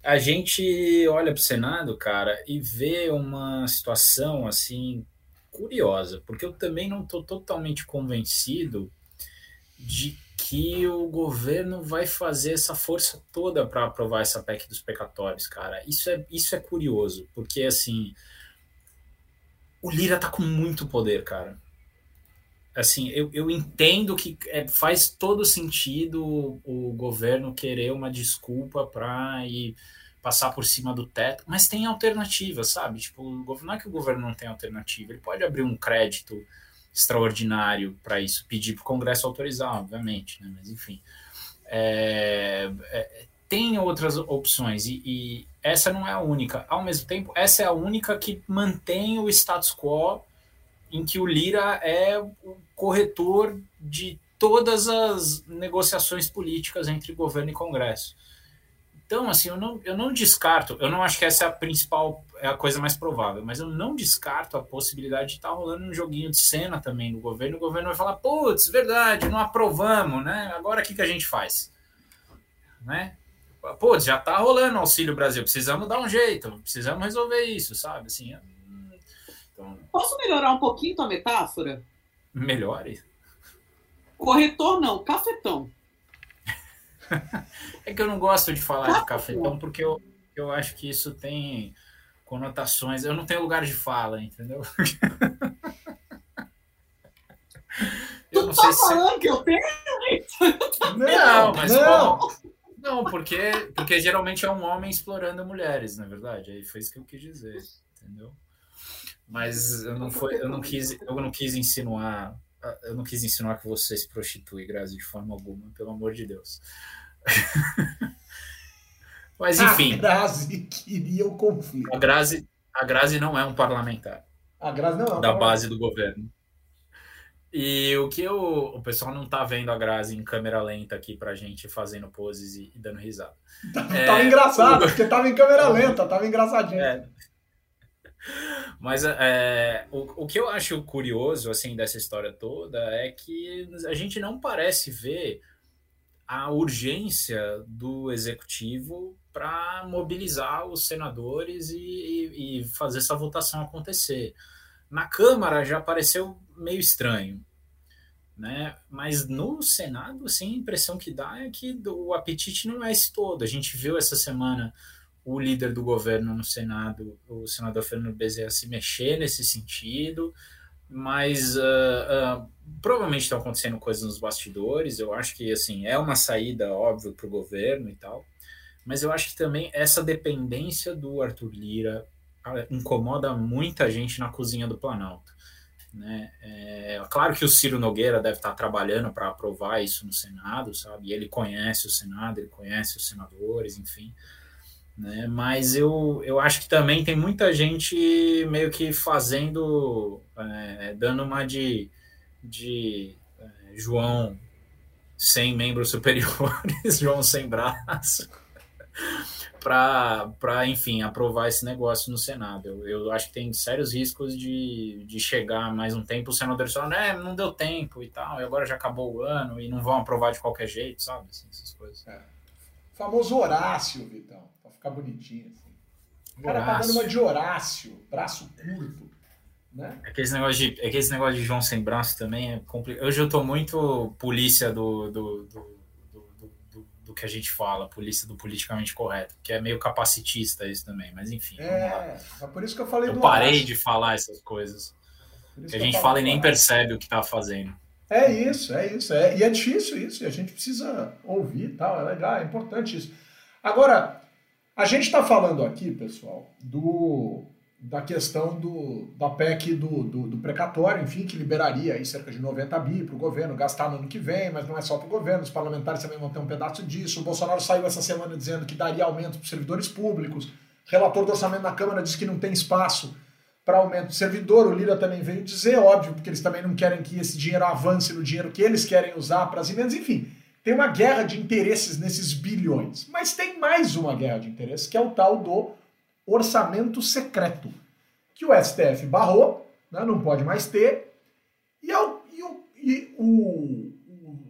A gente olha para o Senado, cara, e vê uma situação assim curiosa, porque eu também não estou totalmente convencido de que o governo vai fazer essa força toda para aprovar essa PEC dos pecatórios, cara. Isso é, isso é curioso, porque assim, o Lira tá com muito poder, cara. Assim, eu, eu entendo que é, faz todo sentido o, governo querer uma desculpa para ir passar por cima do teto, mas tem alternativa, sabe? Tipo, não é que o governo não tem alternativa, ele pode abrir um crédito extraordinário para isso, pedir para o Congresso autorizar, obviamente, né? mas enfim. É, é, tem outras opções e, e, essa não é a única. Ao mesmo tempo, essa é a única que mantém o status quo em que o Lira é o corretor de todas as negociações políticas entre governo e Congresso. Então, assim, eu não, eu não descarto, eu não acho que essa é a principal, é a coisa mais provável, mas eu não descarto a possibilidade de estar tá rolando um joguinho de cena também no governo. O governo vai falar, putz, verdade, não aprovamos, né? Agora o que, que a gente faz? Né? Putz, já tá rolando o Auxílio Brasil, precisamos dar um jeito, precisamos resolver isso, sabe? Assim, então... Posso melhorar um pouquinho tua metáfora? Melhore. Corretor não, cafetão é que eu não gosto de falar de cafetão porque eu, eu acho que isso tem conotações. Eu não tenho lugar de fala, entendeu? eu não sei tá falando se... que eu tenho? Não, mas não. Como... Não, porque, porque geralmente é um homem explorando mulheres, na verdade. Aí foi isso que eu quis dizer, entendeu? Mas eu não, foi, eu não, quis, eu não quis insinuar eu não quis insinuar que você se prostitui, Grazi, de forma alguma, pelo amor de Deus. Mas enfim. A Grazi queria o conflito. A Grazi, a Grazi não é um parlamentar. A Grazi não é um Da base do governo. E o que eu, o pessoal não tá vendo a Grazi em câmera lenta aqui pra gente fazendo poses e, e dando risada. Tava, é, tava engraçado, o... porque tava em câmera lenta, tava engraçadinho. É. Mas é, o, o que eu acho curioso assim dessa história toda é que a gente não parece ver a urgência do executivo para mobilizar os senadores e, e, e, fazer essa votação acontecer. Na Câmara já pareceu meio estranho, né? Mas no Senado, sim, a impressão que dá é que o apetite não é esse todo. A gente viu essa semana o líder do governo no Senado, o senador Fernando Bezerra, se mexer nesse sentido, mas uh, uh, provavelmente estão acontecendo coisas nos bastidores. Eu acho que assim é uma saída óbvio para o governo e tal, mas eu acho que também essa dependência do Arthur Lira incomoda muita gente na cozinha do Planalto. Né? É, claro que o Ciro Nogueira deve estar trabalhando para aprovar isso no Senado, sabe? E ele conhece o Senado, ele conhece os senadores, enfim né? Mas eu, eu acho que também tem muita gente meio que fazendo, é, dando uma de, de é, João sem membros superiores, João sem braço, para, enfim, aprovar esse negócio no Senado. Eu, eu acho que tem sérios riscos de, de chegar mais um tempo, o senador só, né, não deu tempo e tal, e agora já acabou o ano e não vão aprovar de qualquer jeito, sabe? Assim, essas coisas. É. O famoso Horácio, Vitão ficar bonitinho. Assim. O cara tá dando uma de Horácio, braço curto. Né? Aquele negócio de, aquele negócio de João sem braço também é complicado. Hoje eu tô muito polícia do, do, do, do, do, que a gente fala, polícia do politicamente correto, que é meio capacitista isso também, mas enfim. É, é por isso que eu falei eu do parei Horácio. de falar essas coisas. Que a gente fala e nem percebe o que tá fazendo. É isso, é isso. É, e é difícil isso, e a gente precisa ouvir tal, é legal, é importante isso. Agora, A gente está falando aqui, pessoal, do, da questão do, da PEC do, do, do, precatório, enfim, que liberaria aí cerca de 90 bi para o governo gastar no ano que vem, mas não é só para o governo, os parlamentares também vão ter um pedaço disso. O Bolsonaro saiu essa semana dizendo que daria aumento para servidores públicos. O relator do orçamento na Câmara disse que não tem espaço para aumento de servidor. O Lira também veio dizer, óbvio, porque eles também não querem que esse dinheiro avance no dinheiro que eles querem usar para as emendas. Enfim, tem uma guerra de interesses nesses bilhões. Mas tem mais uma guerra de interesses, que é o tal do orçamento secreto, que o STF barrou, né, não pode mais ter, e, ao, e, o, e o,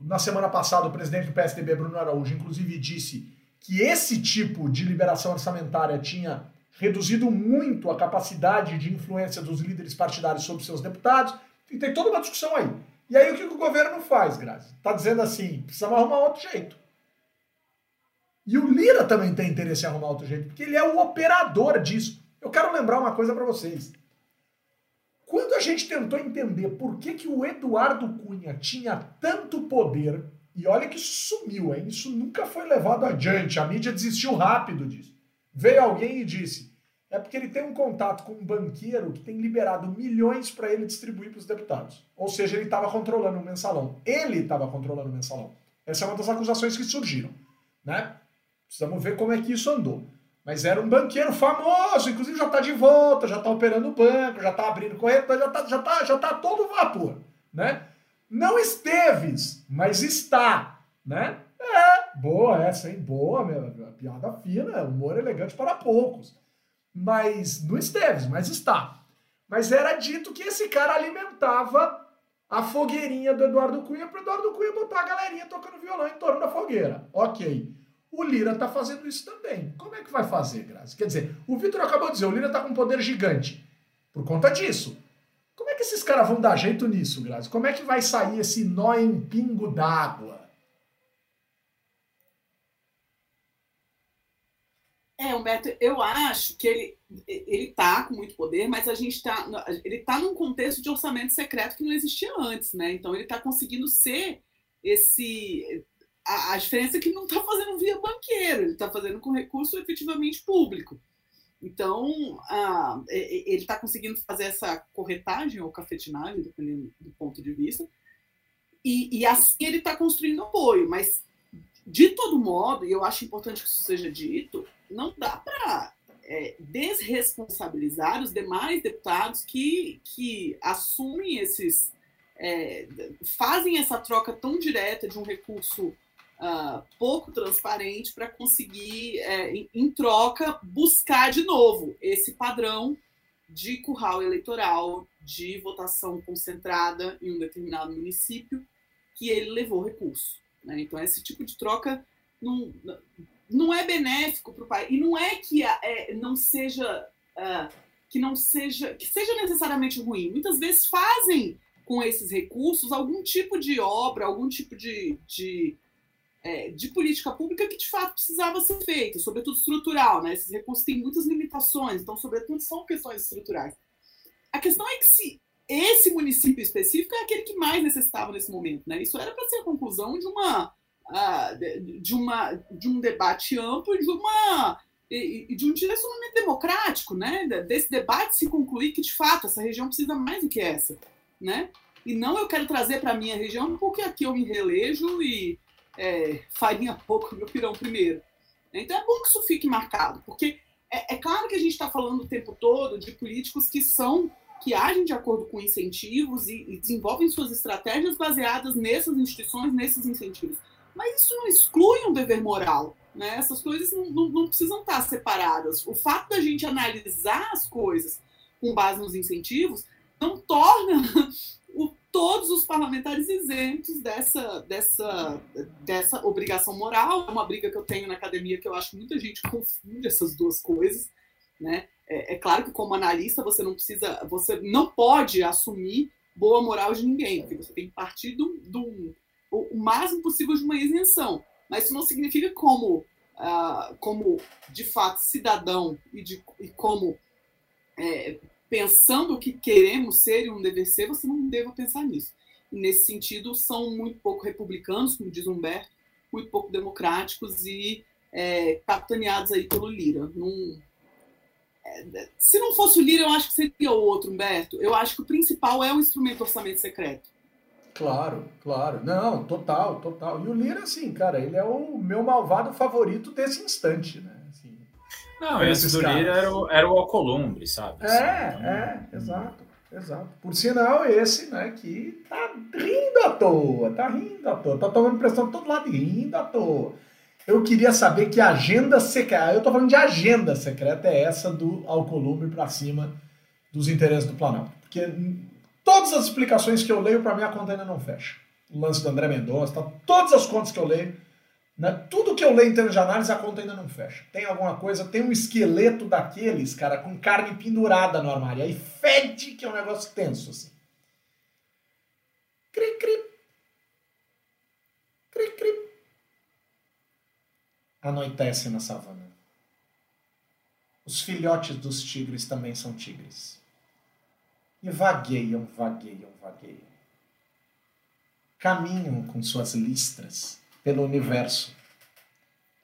na semana passada o presidente do PSDB, Bruno Araújo, inclusive disse que esse tipo de liberação orçamentária tinha reduzido muito a capacidade de influência dos líderes partidários sobre seus deputados, e tem toda uma discussão aí. E aí o que o governo faz, Grazi? Está dizendo assim, precisamos arrumar outro jeito. E o Lira também tem interesse em arrumar outro jeito, porque ele é o operador disso. Eu quero lembrar uma coisa para vocês. Quando a gente tentou entender por que, que o Eduardo Cunha tinha tanto poder, e olha que sumiu, hein? isso nunca foi levado adiante, a mídia desistiu rápido disso. Veio alguém e disse: é porque ele tem um contato com um banqueiro que tem liberado milhões para ele distribuir para os deputados. Ou seja, ele estava controlando o mensalão. Ele estava controlando o mensalão. Essa é uma das acusações que surgiram. Né? Precisamos ver como é que isso andou. Mas era um banqueiro famoso, inclusive já está de volta, já está operando o banco, já está abrindo corretor, já está já tá, já tá todo vapor. Né? Não esteves, mas está. Né? É, boa essa, hein? Boa, minha, piada fina, humor elegante para poucos mas no Esteves, mas está. Mas era dito que esse cara alimentava a fogueirinha do Eduardo Cunha para o Eduardo Cunha botar a galerinha tocando violão em torno da fogueira. Ok. O Lira está fazendo isso também. Como é que vai fazer, Grazi? Quer dizer, o Vitor acabou de dizer, o Lira está com um poder gigante. Por conta disso. Como é que esses caras vão dar jeito nisso, Grazi? Como é que vai sair esse nó em pingo d'água? É, Humberto, eu acho que ele ele está com muito poder, mas a gente está ele está num contexto de orçamento secreto que não existia antes, né? Então ele está conseguindo ser esse a, a diferença é que não está fazendo via banqueiro, ele está fazendo com recurso efetivamente público. Então, ele está conseguindo fazer essa corretagem ou cafetinagem, dependendo do ponto de vista, e, e assim ele está construindo apoio. Mas, de todo modo, e eu acho importante que isso seja dito, não dá para é, desresponsabilizar os demais deputados que, que assumem esses. É, fazem essa troca tão direta de um recurso uh, pouco transparente para conseguir, é, em, em, troca, buscar de novo esse padrão de curral eleitoral, de votação concentrada em um determinado município, que ele levou recurso. Né? Então, esse tipo de troca não, não é benéfico para o país. E não é que é, não seja uh, que não seja que seja necessariamente ruim. Muitas vezes fazem com esses recursos algum tipo de obra, algum tipo de, de, é, de política pública que de fato precisava ser feita, sobretudo estrutural. Né? Esses recursos têm muitas limitações, então, sobretudo, são questões estruturais. A questão é que se esse município específico é aquele que mais necessitava nesse momento. Né? Isso era para ser a conclusão de uma de, uma, de um debate amplo e de, uma, e de um direcionamento democrático, né? desse debate se concluir que, de fato, essa região precisa mais do que essa. Né? E não eu quero trazer para a minha região porque aqui eu me relejo e é, farinha pouco meu pirão primeiro. Então é bom que isso fique marcado, porque é, é claro que a gente está falando o tempo todo de políticos que são que agem de acordo com incentivos e, e desenvolvem suas estratégias baseadas nessas instituições, nesses incentivos. Mas isso não exclui um dever moral. Né? Essas coisas não, não, não precisam estar separadas. O fato da gente analisar as coisas com base nos incentivos não torna o, todos os parlamentares isentos dessa, dessa, dessa obrigação moral. É uma briga que eu tenho na academia que eu acho que muita gente confunde essas duas coisas. Né? É, é claro que como analista você não precisa, você não pode assumir boa moral de ninguém, porque você tem que partir de um o, máximo possível de uma isenção. Mas isso não significa como, uh, como de fato, cidadão e, de, e como é, pensando o que queremos ser e um dever ser, você não deva pensar nisso. E nesse sentido, são muito pouco republicanos, como diz Humberto, muito pouco democráticos e é, capitaneados aí pelo Lira. Num, é, se não fosse o Lira, eu acho que seria outro, Humberto. Eu acho que o principal é o instrumento orçamento secreto. Claro, claro. Não, total, total. E o Lira, assim, cara, ele é o meu malvado favorito desse instante, né? Assim, não, esse do Lira era o, era o Alcolumbre, sabe? É, assim, então... é, exato. Exato. Por sinal, esse, né, que tá rindo à toa, tá rindo à toa, tá tomando pressão de todo lado e rindo à toa. Eu queria saber que agenda secreta, eu tô falando de agenda secreta, é essa do Alcolumbre para cima dos interesses do Planalto. Porque Todas as explicações que eu leio, para mim, a conta ainda não fecha. O lance do André Mendonça, tá? todas as contas que eu leio, né? tudo que eu leio em termos de análise, a conta ainda não fecha. Tem alguma coisa, tem um esqueleto daqueles, cara, com carne pendurada no armário. Aí fede que é um negócio tenso, assim. Cri, cri. Cri, cri. Anoitece na savana. Os filhotes dos tigres também são tigres e vagueiam, vagueiam, vagueiam. Caminham com suas listras pelo universo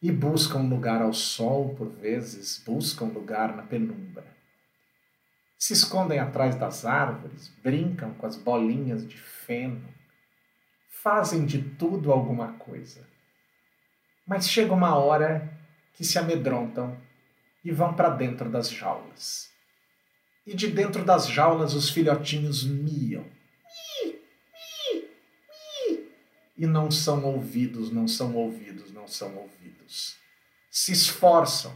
e buscam lugar ao sol, por vezes, buscam lugar na penumbra. Se escondem atrás das árvores, brincam com as bolinhas de feno, fazem de tudo alguma coisa. Mas chega uma hora que se amedrontam e vão para dentro das jaulas e de dentro das jaulas os filhotinhos miam. E não são ouvidos, não são ouvidos, não são ouvidos. Se esforçam,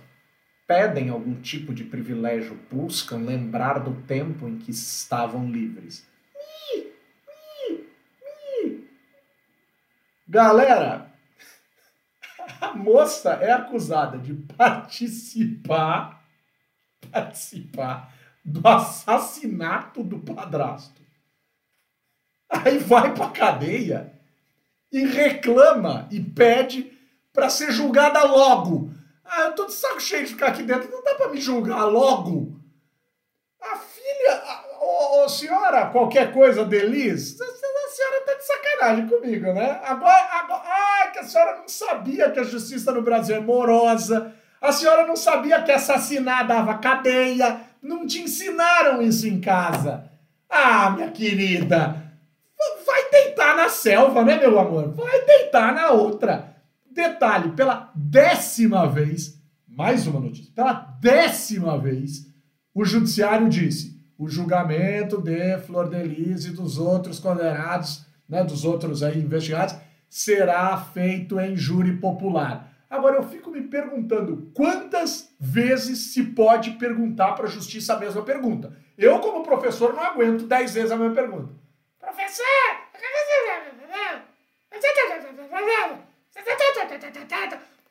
pedem algum tipo de privilégio, buscam lembrar do tempo em que estavam livres. Galera, a moça é acusada de participar, participar do assassinato do padrasto. Aí vai pra cadeia e reclama e pede para ser julgada logo. Ah, eu tô de saco cheio de ficar aqui dentro, não dá para me julgar logo. A filha, ô, senhora, qualquer coisa, Delis, a, senhora tá de sacanagem comigo, né? Agora, agora, ah, que a senhora não sabia que a justiça no Brasil é morosa, a senhora não sabia que assassinar dava cadeia, não te ensinaram isso em casa. Ah, minha querida, vai deitar na selva, né, meu amor? Vai deitar na outra. Detalhe, pela décima vez, mais uma notícia, pela décima vez, o judiciário disse: o julgamento de Flor de Lis e dos outros condenados, né, dos outros aí investigados, será feito em júri popular. Agora eu fico me perguntando quantas vezes se pode perguntar para a justiça a mesma pergunta. Eu, como professor, não aguento dez vezes a mesma pergunta. Professor!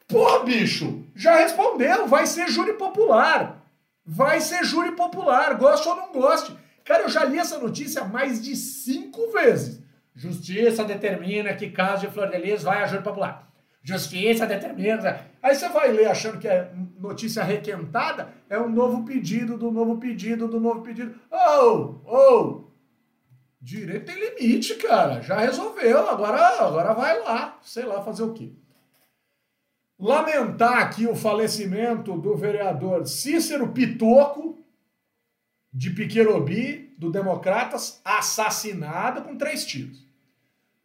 Pô, bicho, já respondeu, vai ser júri popular. Vai ser júri popular, goste ou não goste. Cara, eu já li essa notícia mais de cinco vezes. Justiça determina que caso de Flor de Lis vai a júri popular justiça determina. Aí você vai ler achando que é notícia requentada, é um novo pedido, do novo pedido, do novo pedido. Oh, oh! Direito tem limite, cara. Já resolveu, agora, agora vai lá, sei lá fazer o quê. Lamentar aqui o falecimento do vereador Cícero Pitoco, de Piquerobi, do Democratas, assassinado com três tiros.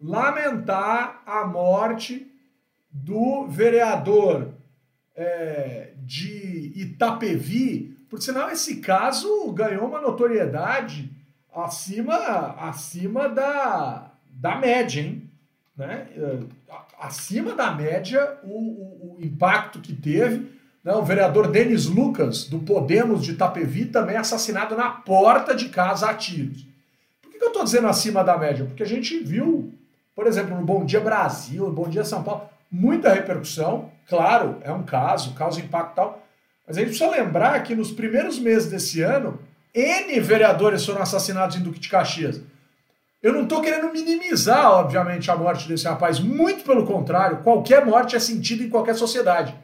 Lamentar a morte do vereador é, de Itapevi, por sinal, esse caso ganhou uma notoriedade acima, acima da, da média, hein? Né? É, acima da média o, o, o impacto que teve. Né? O vereador Denis Lucas, do Podemos de Itapevi, também assassinado na porta de casa a tiros. Por que eu estou dizendo acima da média? Porque a gente viu, por exemplo, no Bom Dia Brasil, no Bom Dia São Paulo, muita repercussão, claro, é um caso, causa impacto tal, mas a gente precisa lembrar que nos primeiros meses desse ano, N vereadores foram assassinados em Duque de Caxias. Eu não estou querendo minimizar, obviamente, a morte desse rapaz, muito pelo contrário, qualquer morte é sentida em qualquer sociedade.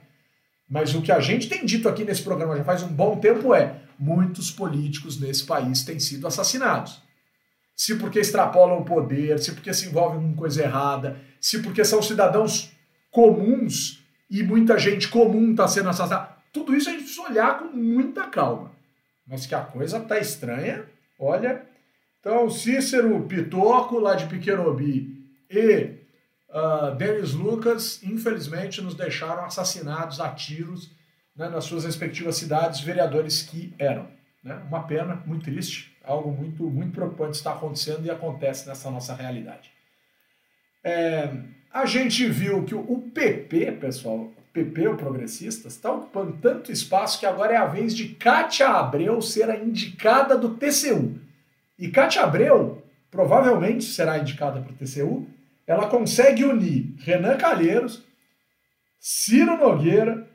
Mas o que a gente tem dito aqui nesse programa já faz um bom tempo é: muitos políticos nesse país têm sido assassinados. Se porque extrapolam o poder, se porque se envolvem com coisa errada, se porque são cidadãos comuns e muita gente comum está sendo assassinada. Tudo isso a gente precisa olhar com muita calma. Mas que a coisa tá estranha, olha. Então, Cícero Pitoco, lá de Pequenobi, e uh, Denis Lucas, infelizmente, nos deixaram assassinados a tiros né, nas suas respectivas cidades, vereadores que eram. Né? Uma pena, muito triste, algo muito, muito preocupante está acontecendo e acontece nessa nossa realidade. É, a gente viu que o PP, pessoal, PP, o Progressistas, está ocupando tanto espaço que agora é a vez de Cátia Abreu ser a indicada do TCU. E Cátia Abreu provavelmente será indicada para o TCU. Ela consegue unir Renan Calheiros, Ciro Nogueira,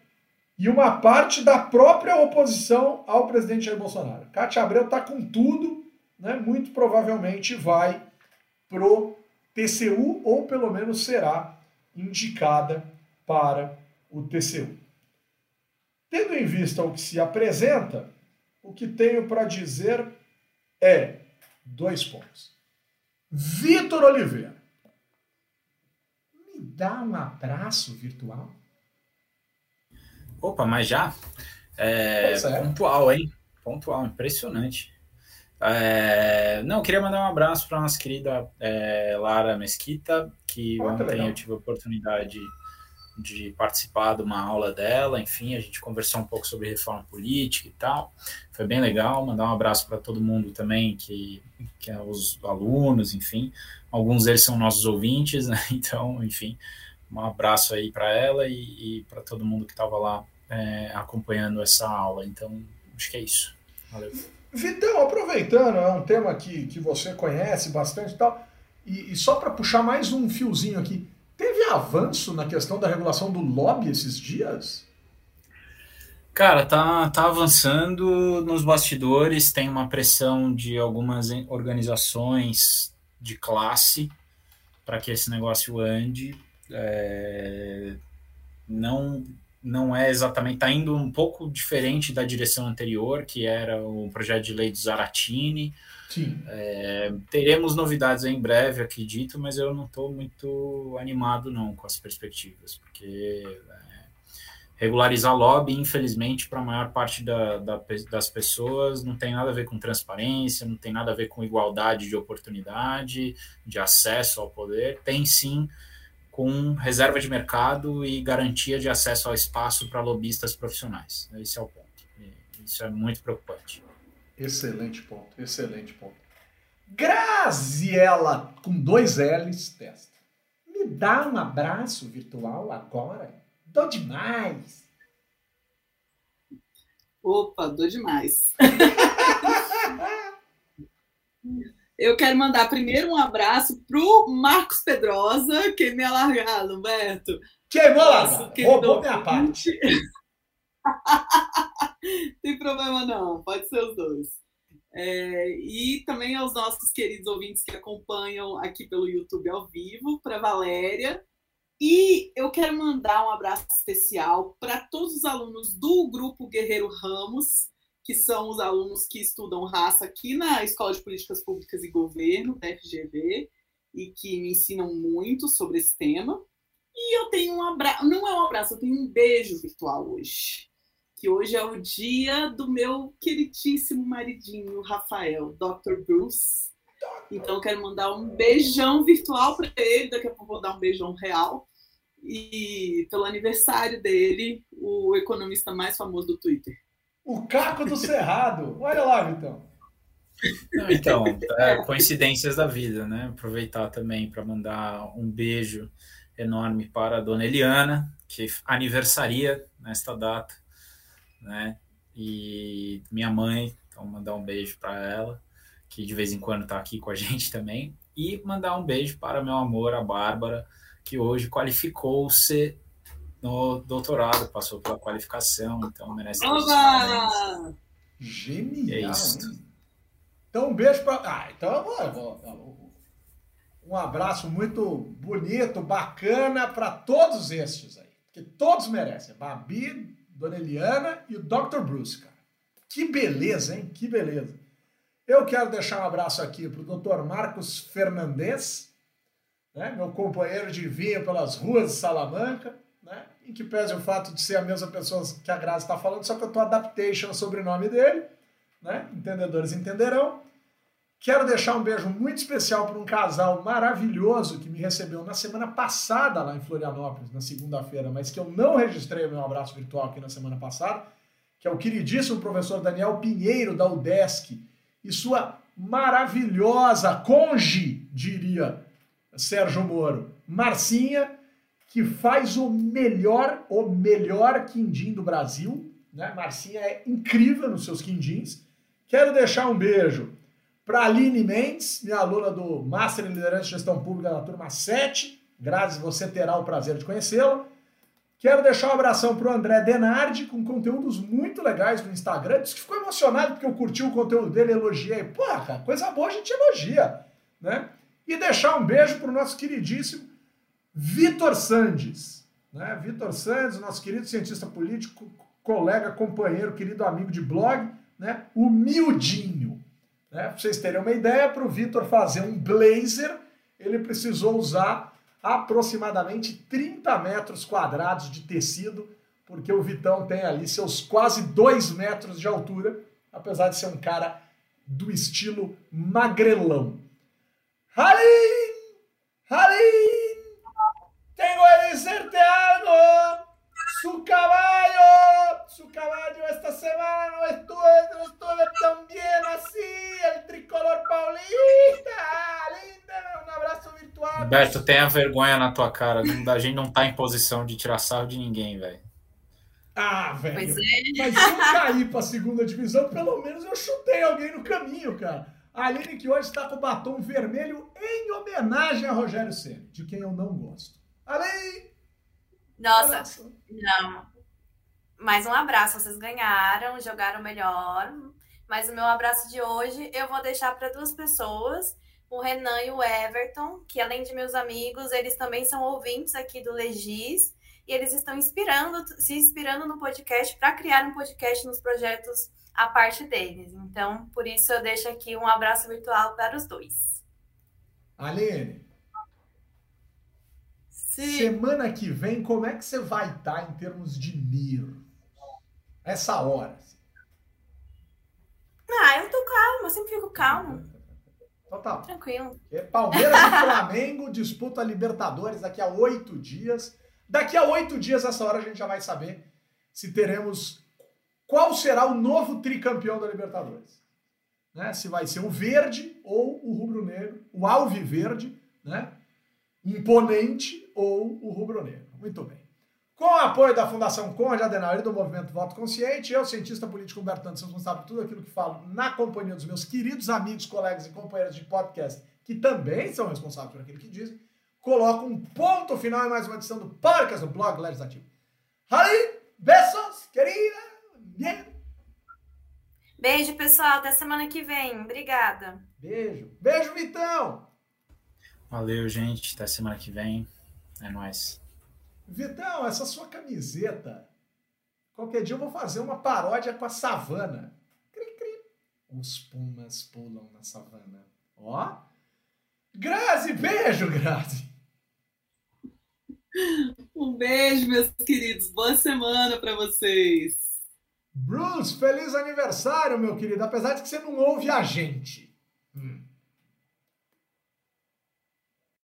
e uma parte da própria oposição ao presidente Jair Bolsonaro. Cátia Abreu está com tudo, né? muito provavelmente vai pro TCU ou pelo menos será indicada para o TCU. Tendo em vista o que se apresenta, o que tenho para dizer é dois pontos. Vitor Oliveira, me dá um abraço virtual? Opa, mas já? É, é. Pontual, hein? Pontual, impressionante. É, não, queria mandar um abraço para a nossa querida é, Lara Mesquita, que ontem legal. eu tive a oportunidade de participar de uma aula dela, enfim, a gente conversou um pouco sobre reforma política e tal, foi bem legal, mandar um abraço para todo mundo também, que, que é os alunos, enfim, alguns deles são nossos ouvintes, né, então, enfim, um abraço aí para ela e, e para todo mundo que estava lá é, acompanhando essa aula. Então, acho que é isso. Valeu. Vitão, aproveitando, é um tema que, que você conhece bastante e tal, e, e só para puxar mais um fiozinho aqui, teve avanço na questão da regulação do lobby esses dias? Cara, tá, tá avançando nos bastidores, tem uma pressão de algumas organizações de classe para que esse negócio ande é, não não é exatamente, está indo um pouco diferente da direção anterior, que era o projeto de lei do Zaratini. É, teremos novidades em breve, acredito, mas eu não estou muito animado não com as perspectivas, porque é, regularizar lobby, infelizmente, para a maior parte da, da, das pessoas, não tem nada a ver com transparência, não tem nada a ver com igualdade de oportunidade, de acesso ao poder, tem sim com reserva de mercado e garantia de acesso ao espaço para lobistas profissionais. Esse é o ponto. Isso é muito preocupante. Excelente ponto, excelente ponto. Graziela, com dois L's, testa. Me dá um abraço virtual agora? Dou demais. Opa, dou demais. Eu quero mandar primeiro um abraço pro Marcos Pedrosa, que me largado, Humberto. Queimou lá, roubou minha parte. Tem problema não, pode ser os dois. É, e também aos nossos queridos ouvintes que acompanham aqui pelo YouTube ao vivo, para Valéria. E eu quero mandar um abraço especial para todos os alunos do Grupo Guerreiro Ramos, que são os alunos que estudam raça aqui na Escola de Políticas Públicas e Governo, FGV, e que me ensinam muito sobre esse tema. E eu tenho um abraço, não é um abraço, eu tenho um beijo virtual hoje. Que hoje é o dia do meu queridíssimo maridinho, Rafael, Dr. Bruce. Então, quero mandar um beijão virtual para ele. Daqui a pouco vou dar um beijão real. E pelo aniversário dele, o economista mais famoso do Twitter. O Caco do Cerrado. Olha lá, Vitão. Não, então, é, coincidências da vida, né? Aproveitar também para mandar um beijo enorme para a dona Eliana, que aniversaria nesta data, né? E minha mãe, então mandar um beijo para ela, que de vez em quando está aqui com a gente também, e mandar um beijo para meu amor, a Bárbara, que hoje qualificou-se no doutorado, passou pela qualificação, então merece. Oba! Genial! É isso. Então, um beijo para. Ah, então eu vou, eu vou, Um abraço muito bonito, bacana para todos estes aí. Que todos merecem. Babi, Dona Eliana e o Dr. Bruce, cara. Que beleza, hein? Que beleza. Eu quero deixar um abraço aqui para o Dr. Marcos Fernandes, né? meu companheiro de vinho pelas ruas de Salamanca? Em que pese o fato de ser a mesma pessoa que a Grazi está falando, só que eu estou adaptation o sobrenome dele, né? Entendedores entenderão. Quero deixar um beijo muito especial para um casal maravilhoso que me recebeu na semana passada lá em Florianópolis, na segunda-feira, mas que eu não registrei o meu abraço virtual aqui na semana passada, que é o queridíssimo professor Daniel Pinheiro da UDESC e sua maravilhosa conge, diria Sérgio Moro, Marcinha, que faz o melhor, o melhor quindim do Brasil. Né? Marcinha é incrível nos seus quindins. Quero deixar um beijo para Aline Mendes, minha aluna do Master em Liderança e Gestão Pública da turma 7. Graças, você terá o prazer de conhecê-la. Quero deixar um abração para o André Denardi, com conteúdos muito legais no Instagram. Diz que ficou emocionado porque eu curti o conteúdo dele, elogiei. Porra, coisa boa a gente elogia. Né? E deixar um beijo para o nosso queridíssimo Vitor Sandes. Né? Vitor Sandes, nosso querido cientista político, colega, companheiro, querido amigo de blog, né? o Miudinho. Né? Para vocês terem uma ideia, para o Vitor fazer um blazer, ele precisou usar aproximadamente 30 metros quadrados de tecido, porque o Vitão tem ali seus quase 2 metros de altura, apesar de ser um cara do estilo magrelão. Halim! Halim! Que decirte algo! Su caballo, su caballo esta semana no estuvo, no estuvo tan bien así, el tricolor paulista. Linda, um abraço virtual. Roberto, tenha vergonha na tua cara. A gente não tá em posição de tirar sarro de ninguém, velho. Ah, velho. Pois é. Mas se eu cair pra segunda divisão, pelo menos eu chutei alguém no caminho, cara. A Aline que hoje está com o batom vermelho em homenagem a Rogério Senna, de quem eu não gosto. Aline! Nossa, não. Mais um abraço, vocês ganharam, jogaram melhor. Mas o meu abraço de hoje eu vou deixar para duas pessoas, o Renan e o Everton, que além de meus amigos, eles também são ouvintes aqui do Legis e eles estão inspirando, se inspirando no podcast para criar um podcast nos projetos a parte deles. Então, por isso eu deixo aqui um abraço virtual para os dois. Aline, Sim. semana que vem, como é que você vai estar em termos de Niro? Essa hora. Assim. Ah, eu tô calma, eu sempre fico calma. Então tá. Tranquilo. Palmeiras e Flamengo disputa a Libertadores daqui a oito dias. Daqui a oito dias, essa hora, a gente já vai saber se teremos qual será o novo tricampeão da Libertadores. Né? Se vai ser o verde ou o rubro-negro, o alviverde, né? Imponente ou o rubro-negro. Muito bem. Com o apoio da Fundação Conde Adenauer e do Movimento Voto Consciente, eu, cientista político Humberto Santos, responsável por tudo aquilo que falo na companhia dos meus queridos amigos, colegas e companheiros de podcast, que também são responsáveis por aquilo que dizem, coloco um ponto final em mais uma edição do Podcast do Blog Legislativo. Aí, beijos, querida! Beijo, pessoal. Até semana que vem. Obrigada. Beijo. Beijo, Vitão. Valeu, gente. Até semana que vem. É nóis. Vitão, essa sua camiseta. Qualquer dia eu vou fazer uma paródia com a savana. Cri, cri. Os pumas pulam na savana. Ó. Grazi, beijo, Grazi. Um beijo, meus queridos. Boa semana para vocês. Bruce, feliz aniversário, meu querido. Apesar de que você não ouve a gente.